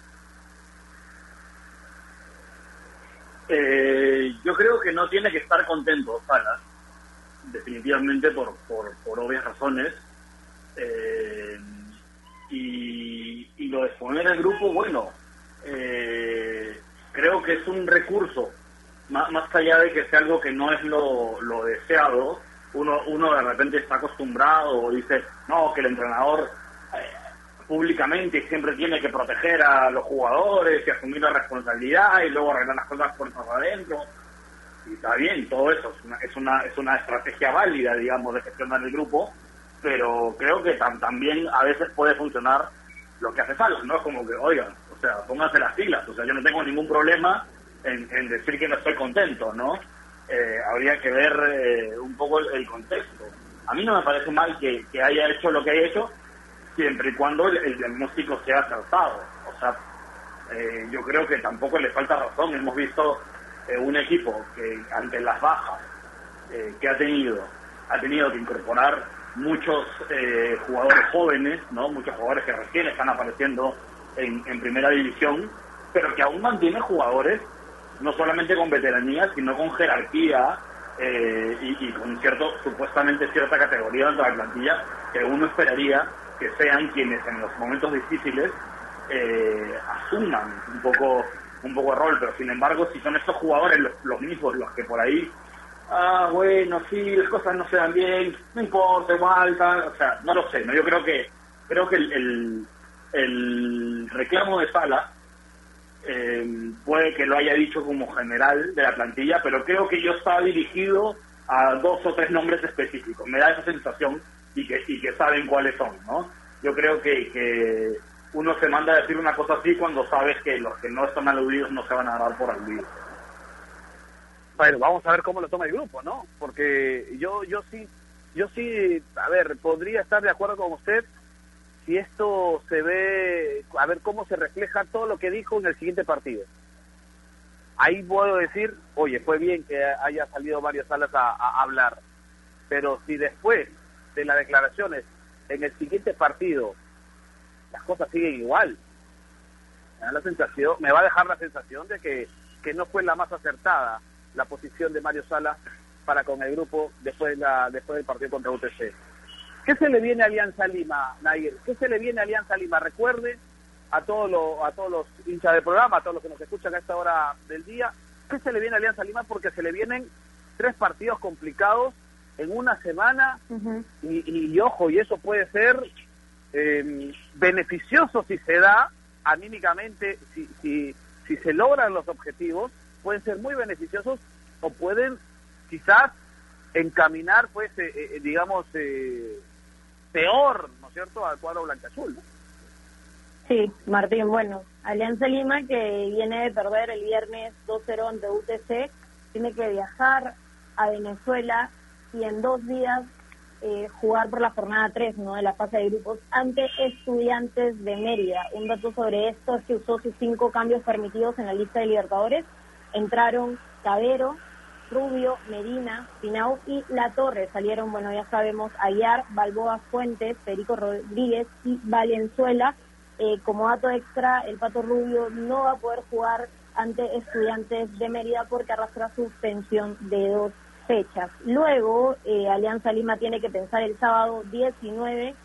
Eh, yo creo que no tiene que estar contento Salas, definitivamente por, por, obvias razones. Eh, y, y, lo de exponer el grupo, bueno, eh, creo que es un recurso, más, más allá de que sea algo que no es lo, lo deseado, uno, uno de repente está acostumbrado o dice, no, que el entrenador públicamente siempre tiene que proteger a los jugadores y asumir la responsabilidad y luego arreglar las cosas por adentro. Y está bien, todo eso es una, es una, es una estrategia válida, digamos, de gestionar el grupo, pero creo que también a veces puede funcionar lo que hace falta, ¿no? Es como que, oigan, o sea, pónganse las filas, o sea, yo no tengo ningún problema en, decir que no estoy contento, ¿no? Eh, habría que ver eh, un poco el, contexto. A mí no me parece mal que, que haya hecho lo que haya hecho, siempre y cuando el, diagnóstico sea acertado. O sea, eh, yo creo que tampoco le falta razón. Hemos visto eh, un equipo que ante las bajas eh, que ha tenido, ha tenido que incorporar muchos jugadores jóvenes, no, muchos jugadores que recién están apareciendo en, primera división, pero que aún mantiene jugadores no solamente con veteranía, sino con jerarquía y, y, con cierto, supuestamente cierta categoría dentro de la plantilla que uno esperaría que sean quienes en los momentos difíciles eh, asuman un poco un poco el rol, pero sin embargo, si son estos jugadores los, mismos los que por ahí, ah, bueno, sí, las cosas no se dan bien, no importa, igual, o sea, no lo sé, no yo creo que creo que el, el, reclamo de Sala eh, puede que lo haya dicho como general de la plantilla, pero creo que yo estaba dirigido a dos o tres nombres específicos, me da esa sensación y que, y que saben cuáles son, ¿no? Yo creo que, que uno se manda a decir una cosa así cuando sabes que los que no están aludidos no se van a dar por aludidos. Bueno, vamos a ver cómo lo toma el grupo, ¿no? Porque yo, yo sí, yo sí, a ver, podría estar de acuerdo con usted si esto se ve, a ver cómo se refleja todo lo que dijo en el siguiente partido. Ahí puedo decir, oye, fue bien que haya salido varias salas a, a hablar, pero si después de las declaraciones en el siguiente partido las cosas siguen igual, me da la sensación, me va a dejar la sensación de que, que no fue la más acertada la posición de Mario Sala para con el grupo después, de la, después del partido contra UTC. ¿Qué se le viene a Alianza Lima, Nair? ¿Qué se le viene a Alianza Lima? Recuerde a todos los, a todos los hinchas del programa, a todos los que nos escuchan a esta hora del día, ¿qué se le viene a Alianza Lima? Porque se le vienen tres partidos complicados en una semana y, y, ojo, y eso puede ser eh, beneficioso si se da anímicamente, si, si, si se logran los objetivos, pueden ser muy beneficiosos o pueden quizás encaminar, pues, eh, eh, digamos, eh, peor, ¿no es cierto?, al cuadro blanca-azul. Sí, Martín, bueno, Alianza Lima que viene de perder el viernes 2-0 ante UTC, tiene que viajar a Venezuela y en dos días eh, jugar por la jornada 3 ¿no? de la fase de grupos ante estudiantes de Mérida. Un dato sobre esto es que usó sus cinco cambios permitidos en la lista de Libertadores. Entraron Cabero, Rubio, Medina, Pinau y La Torre. Salieron, bueno, ya sabemos, Ayar, Balboa Fuentes, Perico Rodríguez y Valenzuela. Eh, como dato extra, el Pato Rubio no va a poder jugar ante estudiantes de Mérida porque arrastra suspensión de dos fechas. Luego, eh, Alianza Lima tiene que pensar el sábado 19,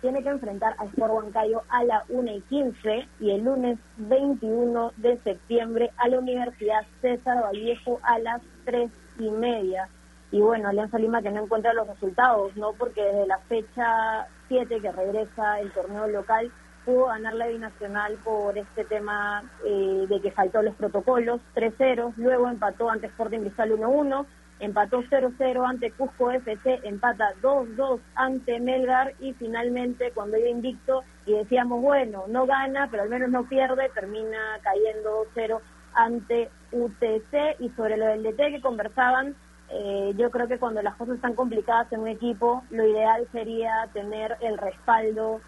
tiene que enfrentar a Sport Huancayo a la 1 y 15 y el lunes 21 de septiembre a la Universidad César Vallejo a las 3 y media. Y bueno, Alianza Lima que no encuentra los resultados, ¿no? Porque desde la fecha 7 que regresa el torneo local, pudo ganar la binacional por este tema eh, de que faltó los protocolos, 3-0, luego empató ante Sporting Cristal 1-1, empató 0-0 ante Cusco FC, empata 2-2 ante Melgar y finalmente cuando iba invicto y decíamos, bueno, no gana, pero al menos no pierde, termina cayendo 2-0 ante UTC y sobre lo del DT que conversaban, eh, yo creo que cuando las cosas están complicadas en un equipo, lo ideal sería tener el respaldo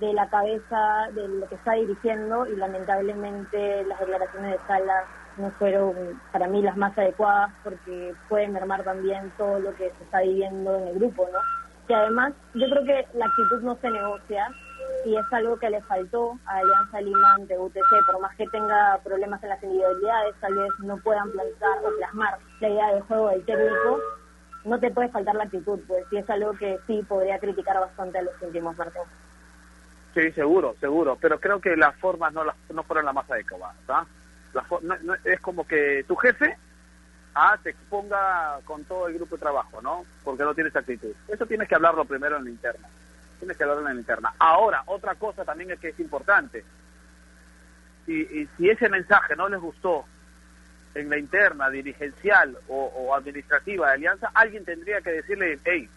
de la cabeza de lo que está dirigiendo y lamentablemente las declaraciones de Sala no fueron para mí las más adecuadas porque pueden mermar también todo lo que se está viviendo en el grupo, ¿no? Que además yo creo que la actitud no se negocia y es algo que le faltó a Alianza Lima ante UTC, por más que tenga problemas en las individualidades, tal vez no puedan plantar o plasmar la idea de juego del técnico, no te puede faltar la actitud, pues y es algo que sí podría criticar bastante a los últimos partidos. Sí, seguro, seguro, pero creo que las formas no, las, no fueron las más adecuadas, ¿ah? Es como que tu jefe ah, te exponga con todo el grupo de trabajo, ¿no? Porque no tienes actitud. Eso tienes que hablarlo primero en la interna. Tienes que hablarlo en la interna. Ahora, otra cosa también es que es importante. Si, si ese mensaje no les gustó en la interna, dirigencial o, administrativa de Alianza, alguien tendría que decirle, hey,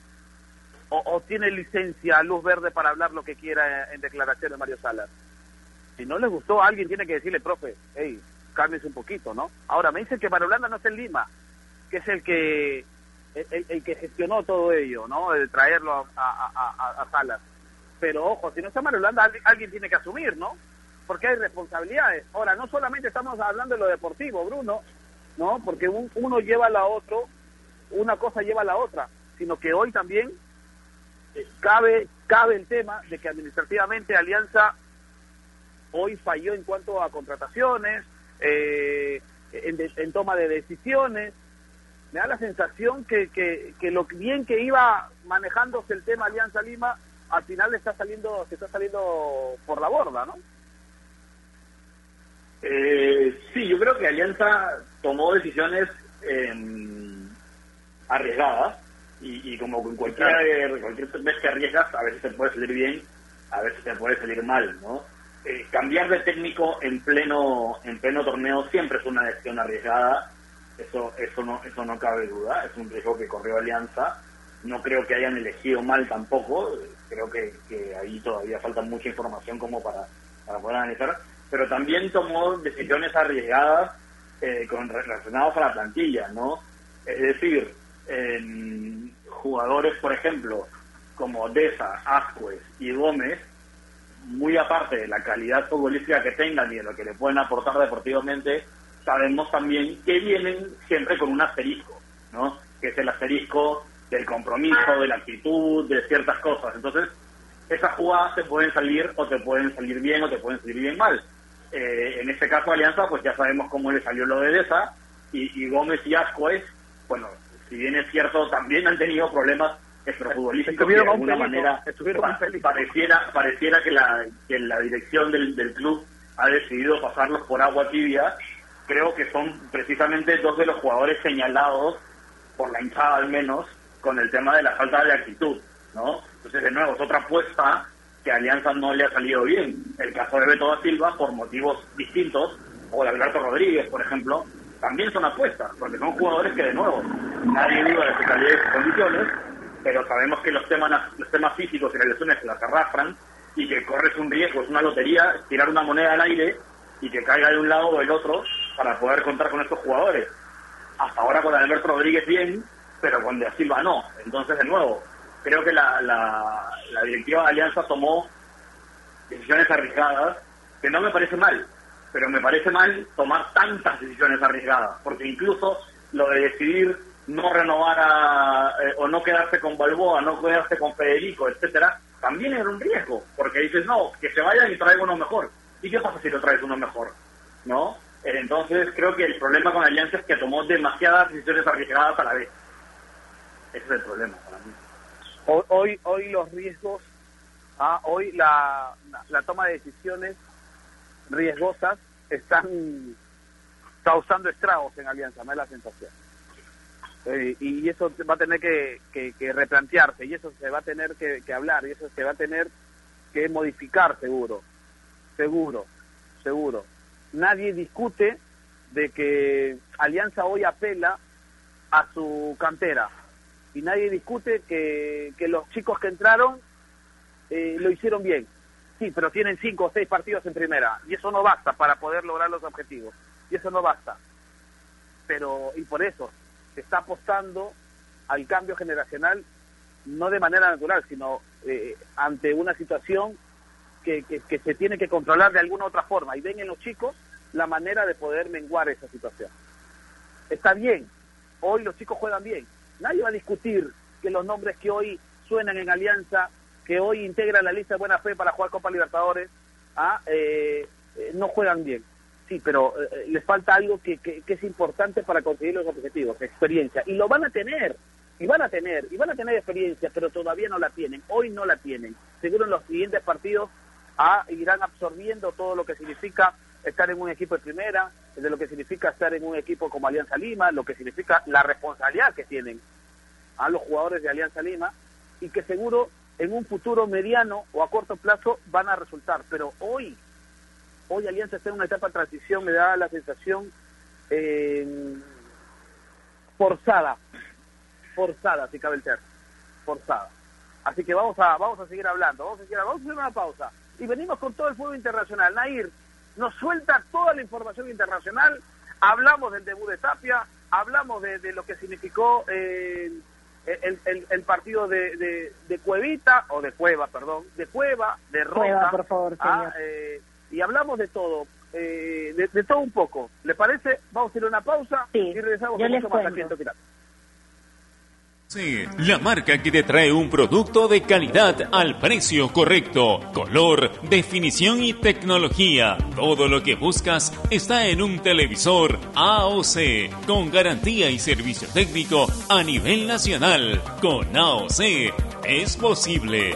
o, tiene licencia, luz verde para hablar lo que quiera en, declaración de Mario Salas. Si no les gustó, alguien tiene que decirle, profe, hey, cámbiese un poquito, ¿no? Ahora, me dicen que Mario Blanda no es en Lima, que es el que el, que gestionó todo ello, ¿no? De traerlo a, Salas. Pero ojo, si no está Mario Blanda, alguien tiene que asumir, ¿no? Porque hay responsabilidades. Ahora, no solamente estamos hablando de lo deportivo, Bruno, ¿no? Porque uno lleva a la otro, una cosa lleva a la otra, sino que hoy también eh, cabe cabe el tema de que administrativamente Alianza hoy falló en cuanto a contrataciones, eh, en, toma de decisiones. Me da la sensación que, que, lo bien que iba manejándose el tema Alianza Lima, al final está saliendo, se está saliendo por la borda, ¿no? Eh, sí, yo creo que Alianza tomó decisiones em, arriesgadas y, como en cualquier, cualquier vez que arriesgas, a veces te puede salir bien, a veces te puede salir mal, ¿no? Eh, cambiar de técnico en pleno en pleno torneo siempre es una decisión arriesgada. Eso eso no eso no cabe duda. Es un riesgo que corrió Alianza. No creo que hayan elegido mal tampoco. Creo que, ahí todavía falta mucha información como para, para poder analizar. Pero también tomó decisiones arriesgadas eh, con relacionadas a la plantilla no es decir jugadores por ejemplo como Deza, Ascuez y Gómez muy aparte de la calidad futbolística que tengan y de lo que le pueden aportar deportivamente, sabemos también que vienen siempre con un asterisco, ¿no? Que es el asterisco del compromiso, de la actitud, de ciertas cosas. Entonces, esas jugadas te pueden salir o te pueden salir bien o te pueden salir bien mal. Eh, en este caso Alianza, pues ya sabemos cómo le salió lo de Deza y, Gómez y Ascuez, bueno, si bien es cierto, también han tenido problemas extrafutbolísticos que de alguna manera pareciera pareciera que la, que la dirección del, del club ha decidido pasarlos por agua tibia. Creo que son precisamente dos de los jugadores señalados, por la hinchada al menos, con el tema de la falta de actitud, ¿no? Entonces, de nuevo, es otra apuesta que a Alianza no le ha salido bien. El caso de Beto da Silva, por motivos distintos, o de Alberto Rodríguez, por ejemplo, también son apuestas, porque son jugadores que, de nuevo, nadie duda de su calidad y sus condiciones, pero sabemos que los temas, los temas físicos y las lesiones las arrastran y que corres un riesgo, es una lotería, tirar una moneda al aire y que caiga de un lado o del otro para poder contar con estos jugadores. Hasta ahora con Alberto Rodríguez bien, pero con De Silva no. Entonces, de nuevo, creo que la, la directiva de Alianza tomó decisiones arriesgadas que no me parece mal, pero me parece mal tomar tantas decisiones arriesgadas, porque incluso lo de decidir no renovar a, eh, o no quedarse con Balboa, no quedarse con Federico, etcétera, también era un riesgo, porque dices, no, que se vayan y traiga uno mejor. ¿Y qué pasa si lo traes uno mejor? ¿No? Entonces creo que el problema con Alianza es que tomó demasiadas decisiones arriesgadas a la vez. Ese es el problema para mí. Hoy, hoy, los riesgos, ah, hoy la, la toma de decisiones riesgosas están causando estragos en Alianza, me da la sensación. Eh, y eso va a tener que, que, replantearse, y eso se va a tener que, que, hablar, y eso se va a tener que modificar seguro, seguro, seguro. Nadie discute de que Alianza hoy apela a su cantera, y nadie discute que, los chicos que entraron eh, lo hicieron bien. Sí, pero tienen cinco o seis partidos en primera y eso no basta para poder lograr los objetivos. Y eso no basta. Pero, y por eso, está apostando al cambio generacional no de manera natural, sino eh, ante una situación que, que, se tiene que controlar de alguna otra forma. Y ven en los chicos la manera de poder menguar esa situación. Está bien, hoy los chicos juegan bien. Nadie va a discutir que los nombres que hoy suenan en Alianza que hoy integran la lista de buena fe para jugar Copa Libertadores, ¿ah? eh, eh, no juegan bien. Sí, pero eh, les falta algo que, que, es importante para conseguir los objetivos, experiencia. Y lo van a tener, y van a tener, y van a tener experiencia, pero todavía no la tienen. Hoy no la tienen. Seguro en los siguientes partidos ¿ah? irán absorbiendo todo lo que significa estar en un equipo de primera, de lo que significa estar en un equipo como Alianza Lima, lo que significa la responsabilidad que tienen a los jugadores de Alianza Lima, y que seguro en un futuro mediano o a corto plazo van a resultar. Pero hoy, hoy Alianza está en una etapa de transición, me da la sensación eh, forzada, forzada, si cabe el forzada. Así que vamos a, vamos a seguir hablando, vamos a seguir vamos a hacer una pausa. Y venimos con todo el fuego internacional. Nair nos suelta toda la información internacional, hablamos del debut de Tapia, hablamos de, de lo que significó... Eh, el, el, partido de, de, Cuevita, o de Cueva, perdón, de Cueva, de Roca. por favor, ah, eh, y hablamos de todo, eh, de, todo un poco. ¿Le parece? Vamos a ir a una pausa y regresamos con mucho más Sí, la marca que te trae un producto de calidad al precio correcto. Color, definición y tecnología. Todo lo que buscas está en un televisor AOC, con garantía y servicio técnico a nivel nacional. Con AOC es posible.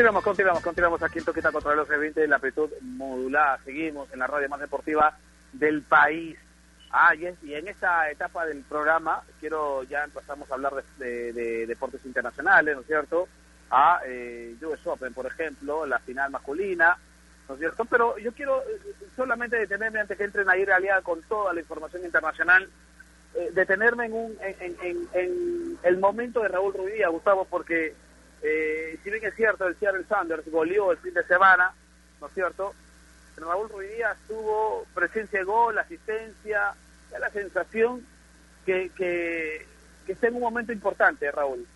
Continuamos, continuamos, continuamos aquí en Toquita contra los 20 de la amplitud modulada. Seguimos en la radio más deportiva del país. Ah, y, es- y en esta etapa del programa quiero ya empezamos a hablar de, de- de deportes internacionales, ¿no es cierto? A eh, US Open, por ejemplo, la final masculina, ¿no es cierto? Pero yo quiero eh, solamente detenerme antes que entren a ir aliada con toda la información internacional, eh, detenerme en, un, en, en- en- en el momento de Raúl Ruidía, Gustavo, porque eh, si bien es cierto, el Seattle Sanders goleó el fin de semana, ¿no es cierto? Raúl Ruidíaz tuvo presencia de gol, asistencia, da la sensación que, que, que está en un momento importante, Raúl.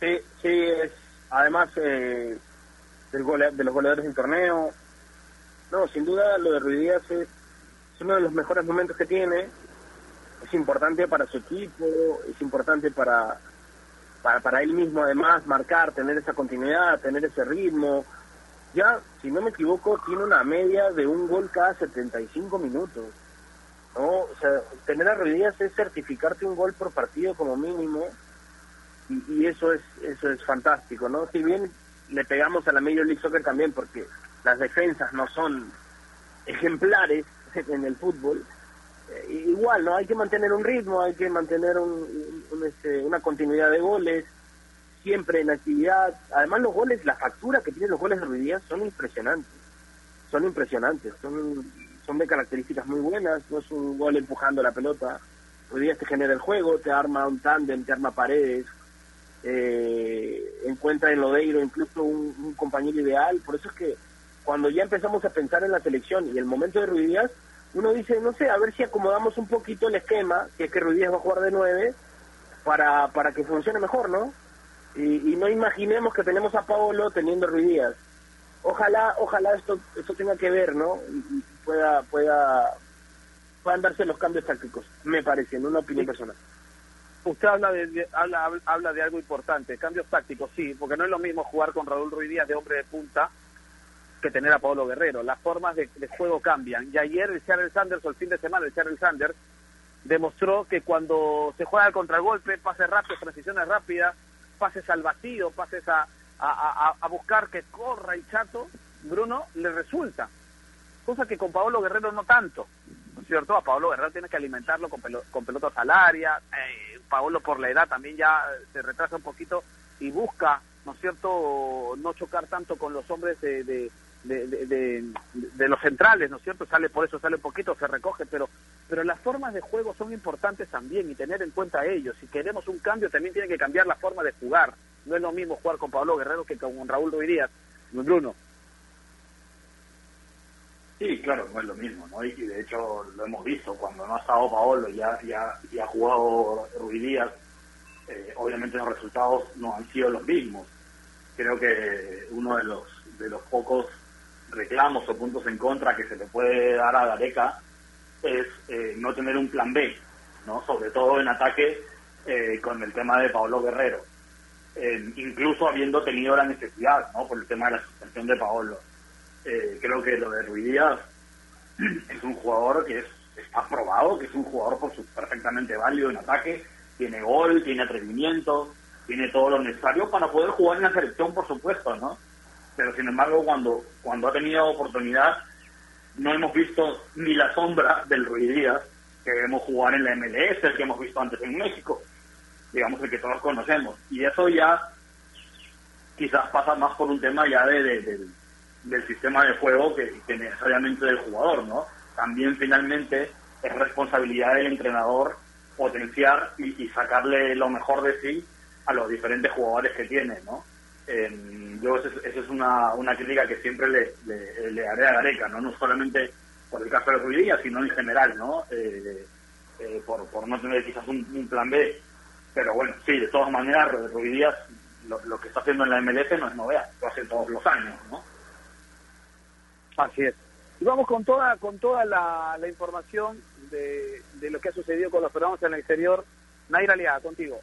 Sí, sí, es además eh, del gole- de los goleadores del torneo. No, sin duda lo de Ruiz Díaz es uno de los mejores momentos que tiene. Es importante para su equipo, es importante para, para, para él mismo además marcar, tener esa continuidad, tener ese ritmo. Ya, si no me equivoco, tiene una media de un gol cada 75 minutos. ¿no? O sea, tener a Ruiz Díaz es certificarte un gol por partido como mínimo y, y eso es eso es fantástico, ¿no? Si bien le pegamos a la Major League Soccer también porque las defensas no son ejemplares en el fútbol, igual, ¿no? Hay que mantener un ritmo, hay que mantener un, este, una continuidad de goles, siempre en actividad. Además, los goles, la factura que tienen los goles de Díaz son impresionantes, son impresionantes, son, son de características muy buenas, no es un gol empujando la pelota. Ruiz Díaz te genera el juego, te arma un tándem, te arma paredes, eh, encuentra en Lodeiro incluso un, compañero ideal. Por eso es que cuando ya empezamos a pensar en la selección y el momento de Ruiz uno dice, no sé, a ver si acomodamos un poquito el esquema, si es que Ruiz Díaz va a jugar de nueve, para, para que funcione mejor, ¿no? Y, y no imaginemos que tenemos a Paolo teniendo Ruiz Díaz. Ojalá, ojalá esto, esto tenga que ver, ¿no? Y, y pueda, pueda, puedan darse los cambios tácticos, me parece, en una opinión personal. Usted habla de, de- habla, habla de algo importante, cambios tácticos, sí, porque no es lo mismo jugar con Raúl Ruiz Díaz de hombre de punta que tener a Pablo Guerrero. Las formas de, de juego cambian. Y ayer el Seattle Sanders, o el fin de semana, el Seattle Sanders demostró que cuando se juega al contragolpe, pases rápidos, transiciones rápidas, pases al vacío, pases a buscar que corra el chato, Bruno, le resulta. Cosa que con Pablo Guerrero no tanto. ¿no es cierto? A Pablo Guerrero tiene que alimentarlo con, pelo- con pelotas al área. Eh, Pablo por la edad también ya se retrasa un poquito y busca, ¿no es cierto?, no chocar tanto con los hombres de, de, de, los centrales, ¿no es cierto? Sale por eso, sale un poquito, se recoge, pero pero las formas de juego son importantes también y tener en cuenta ellos. Si queremos un cambio, también tiene que cambiar la forma de jugar. No es lo mismo jugar con Pablo Guerrero que con Raúl Ruiz Díaz. Bruno. Sí, claro, no es lo mismo, ¿no? Y, de hecho lo hemos visto, cuando no ha estado Paolo y ha, y ha, y ha jugado Ruiz Díaz, eh, obviamente los resultados no han sido los mismos. Creo que uno de los, de los pocos reclamos o puntos en contra que se le puede dar a Gareca es eh, no tener un plan B, ¿no? Sobre todo en ataque eh, con el tema de Paolo Guerrero. Incluso habiendo tenido la necesidad, ¿no? Por el tema de la suspensión de Paolo. Eh, creo que lo de Ruiz Díaz es un jugador que es, está probado, que es un jugador por su perfectamente válido en ataque, tiene gol, tiene atrevimiento, tiene todo lo necesario para poder jugar en la selección, por supuesto, ¿no? Pero sin embargo, cuando, cuando ha tenido oportunidad, no hemos visto ni la sombra del Ruiz Díaz que vemos jugar en la MLS, el que hemos visto antes en México, digamos el que todos conocemos. Y eso ya quizás pasa más por un tema ya de, de- del- sistema de juego que, que necesariamente del jugador, ¿no? También finalmente es responsabilidad del entrenador potenciar y, y sacarle lo mejor de sí a los diferentes jugadores que tiene, ¿no? Eh, yo esa es, una, una crítica que siempre le, haré a Gareca, ¿no? No solamente por el caso de Ruiz Díaz, sino en general, ¿no? Eh, eh, por, por no tener quizás un, plan B. Pero bueno, sí, de todas maneras, Ru- Ruiz Díaz, lo, lo que está haciendo en la MLS no es novedad, lo hace todos los años, ¿no? Así es. Y vamos con toda con toda la, la información de, de lo que ha sucedido con los peruanos en el exterior. Naira Aliada, contigo.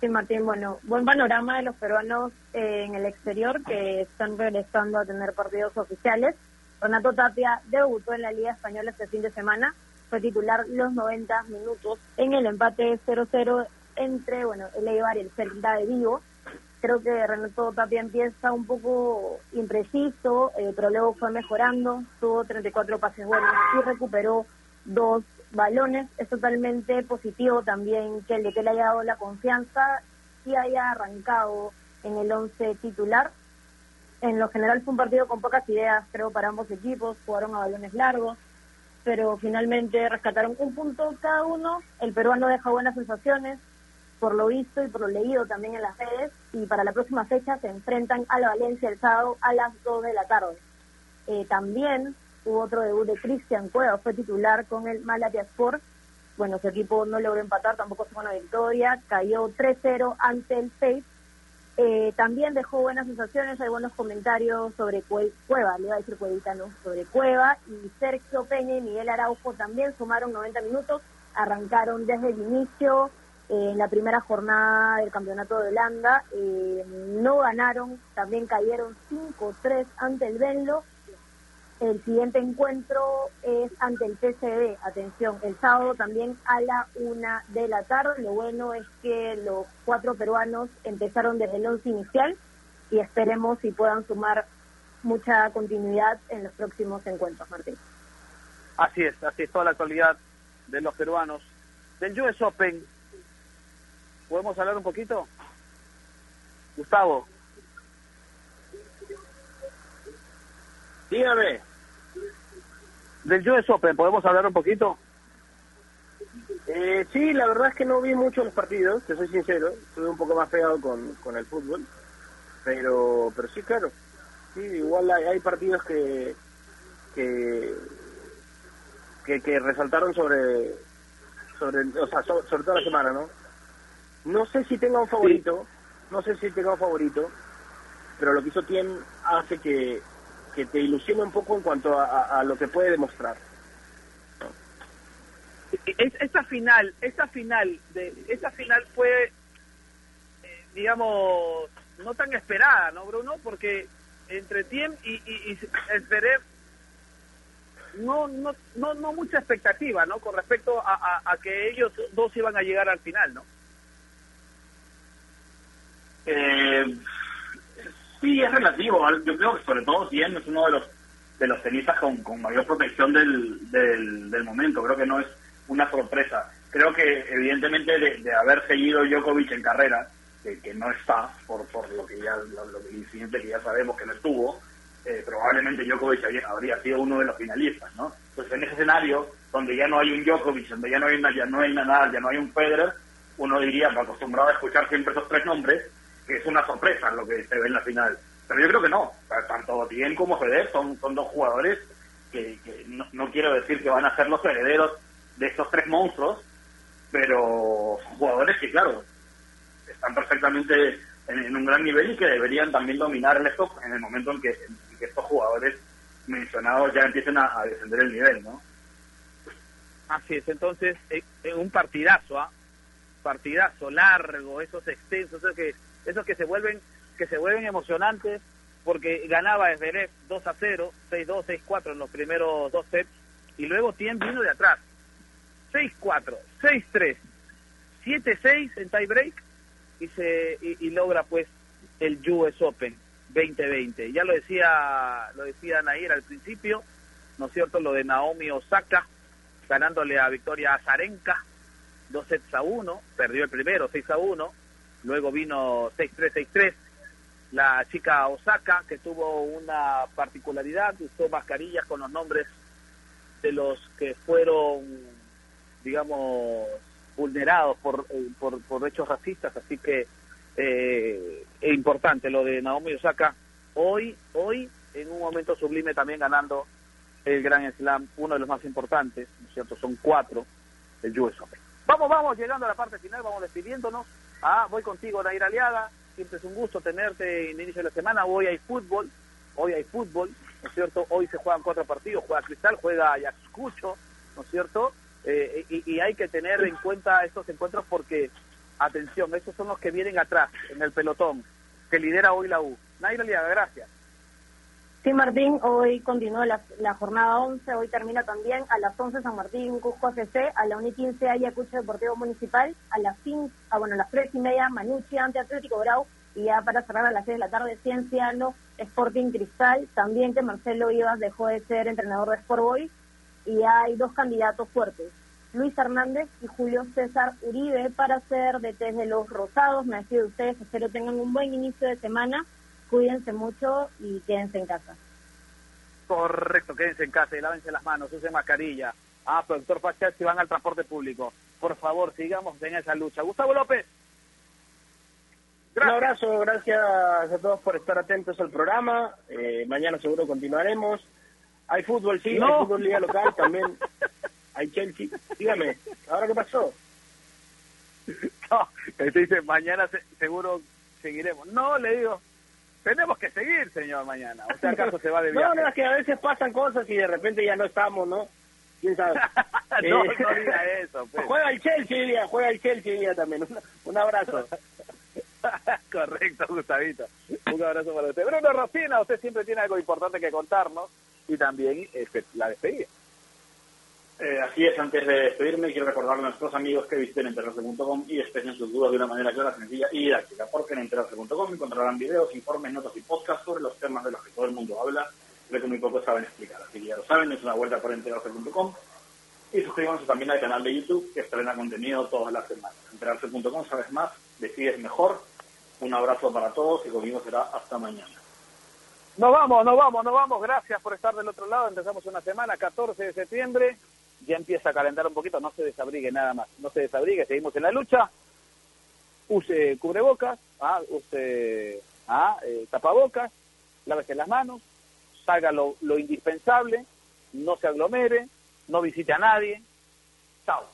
Sí, Martín, bueno, buen panorama de los peruanos eh, en el exterior que están regresando a tener partidos oficiales. Renato Tapia debutó en la Liga Española este fin de semana, fue titular los 90 minutos en el empate 0-0 entre bueno el Eibar y el Celta de Vigo. Creo que Renato Tapia empieza un poco impreciso, eh, pero luego fue mejorando, tuvo 34 pases buenos y recuperó dos balones. Es totalmente positivo también que el de que le haya dado la confianza y haya arrancado en el 11 titular. En lo general fue un partido con pocas ideas, creo, para ambos equipos, jugaron a balones largos, pero finalmente rescataron un punto cada uno. El peruano deja buenas sensaciones, por lo visto y por lo leído también en las redes, y para la próxima fecha se enfrentan a la Valencia el sábado a las 2 de la tarde. Eh, también hubo otro debut de Cristian Cueva, fue titular con el Malatia Sport. Bueno, su equipo no logró empatar, tampoco fue una victoria, cayó 3-0 ante el Face. Eh, también dejó buenas sensaciones, hay buenos comentarios sobre Cueva, le iba a decir Cuevita, no, sobre Cueva, y Sergio Peña y Miguel Araujo también sumaron 90 minutos, arrancaron desde el inicio, en la primera jornada del Campeonato de Holanda. Eh, no ganaron, también cayeron 5-3 ante el Venlo. El siguiente encuentro es ante el PCB, atención, el sábado también a la una de la tarde. Lo bueno es que los cuatro peruanos empezaron desde el once inicial y esperemos si puedan sumar mucha continuidad en los próximos encuentros, Martín. Así es, así es toda la actualidad de los peruanos. Del US Open, ¿Podemos hablar un poquito? Gustavo. Dígame. Del US Open, ¿podemos hablar un poquito? Eh, sí, la verdad es que no vi mucho los partidos, te soy sincero. Estuve un poco más pegado con, con el fútbol. Pero pero sí, claro. Sí, igual hay, hay partidos que, que, que, resaltaron sobre, sobre, o sea, sobre toda la semana, ¿no? No sé si tenga un favorito, no sé si tenga un favorito, pero lo que hizo Tien hace que, que te ilusione un poco en cuanto a, lo que puede demostrar. esta final, esta final, de, esta final fue, eh, digamos, no tan esperada, ¿no, Bruno? Porque entre Tiem y, y, y no, no, no, no mucha expectativa, ¿no? Con respecto a, a que ellos dos iban a llegar al final, ¿no? Eh, sí, es relativo. Yo creo que sobre todo Tien es uno de los de los tenistas con, con mayor protección del, del, momento. Creo que no es una sorpresa. Creo que evidentemente de, haber seguido Djokovic en carrera, que, no está por, por lo que ya lo, el incidente que ya sabemos que no estuvo, eh, probablemente Djokovic habría, sido uno de los finalistas, ¿no? Entonces en ese escenario donde ya no hay un Djokovic, donde ya no hay ya no hay Nadal, ya no hay un Federer, uno diría, acostumbrado a escuchar siempre esos tres nombres, que es una sorpresa lo que se ve en la final. Pero yo creo que no. Tanto Tien como Federer son, son dos jugadores que, no, quiero decir que van a ser los herederos de estos tres monstruos, pero son jugadores que, claro, están perfectamente en, un gran nivel y que deberían también dominar el stock en el momento en que, estos jugadores mencionados ya empiecen a, descender el nivel, ¿no? Así es, entonces, eh, eh, un partidazo, ¿ah? Partidazo largo, esos extensos, esos que esos que se vuelven que se vuelven emocionantes porque ganaba Esberet 2 a 0, 6-2, 6-4 en los primeros dos sets y luego Tien vino de atrás 6-4, 6-3, 7-6 en tiebreak y se y, logra pues el US Open 2020. Ya lo decía lo decía Nair al principio, ¿no es cierto? Lo de Naomi Osaka ganándole a Victoria Azarenka 2 sets a 1, perdió el primero 6 a 1 luego vino 6-3-6-3, la chica Osaka, que tuvo una particularidad, usó mascarillas con los nombres de los que fueron, digamos, vulnerados por, eh, por, por hechos racistas, así que eh, es importante lo de Naomi Osaka, hoy, hoy, en un momento sublime también ganando el Gran Slam, uno de los más importantes, ¿no es cierto? Son cuatro, el US Open. Vamos, vamos, llegando a la parte final, vamos despidiéndonos. Ah, voy contigo, Nair Aliaga. Siempre es un gusto tenerte en el inicio de la semana. Hoy hay fútbol. Hoy hay fútbol, ¿no es cierto? Hoy se juegan cuatro partidos. Juega Cristal, juega Ayacucho, ¿no es cierto? Eh, y, hay que tener en cuenta estos encuentros porque, atención, estos son los que vienen atrás, en el pelotón, que lidera hoy la U. Nair Aliaga, gracias. Sí, Martín, hoy continúa la, jornada 11, hoy termina también a las 11 San Martín, Cusco ACC, a la 1 y 15 Ayacucho Deportivo Municipal, a las 5, ah, bueno, a las 3 y media Manucci ante Atlético Grau, y ya para cerrar a las 6 de la tarde Cienciano, Sporting Cristal, también que Marcelo Ibas dejó de ser entrenador de Sport Boys, y hay dos candidatos fuertes, Luis Hernández y Julio César Uribe para ser de de los Rosados. Me despido de ustedes, espero tengan un buen inicio de semana cuídense mucho y quédense en casa. Correcto, quédense en casa y lávense las manos, usen mascarilla. Ah, productor Pachal, si van al transporte público. Por favor, sigamos en esa lucha. Gustavo López. Un abrazo, gracias a todos por estar atentos al programa. Eh, mañana seguro continuaremos. Hay fútbol, sí, hay fútbol liga local también. Hay Chelsea. Dígame, ¿ahora qué pasó? No, te dice, mañana seguro seguiremos. No, le digo, tenemos que seguir, señor, mañana. O sea, acaso se va de viaje. No, no, es que a veces pasan cosas y de repente ya no estamos, ¿no? ¿Quién sabe? no, no diga eso. Pues. Juega el Chelsea día, juega el Chelsea día también. Un, abrazo. Correcto, Gustavito. Un abrazo para usted. Bruno Rocina, usted siempre tiene algo importante que contarnos y también este, la despedida. Eh, así es, antes de despedirme, quiero recordarle a nuestros amigos que visiten enterarse.com y expresen sus dudas de una manera clara, sencilla y didáctica, porque en enterarse.com encontrarán videos, informes, notas y podcasts sobre los temas de los que todo el mundo habla, pero que muy pocos saben explicar. Así que ya lo saben, es una vuelta por enterarse.com y suscríbanse también al canal de YouTube que estrena contenido todas las semanas. Enterarse.com, sabes más, decides mejor. Un abrazo para todos y conmigo será hasta mañana. Nos vamos, nos vamos, nos vamos. Gracias por estar del otro lado. Empezamos una semana, 14 de septiembre ya empieza a calentar un poquito, no se desabrigue nada más, no se desabrigue, seguimos en la lucha, use cubrebocas, ah, use ah, eh, tapabocas, lávese las manos, salga lo, lo indispensable, no se aglomere, no visite a nadie, chao.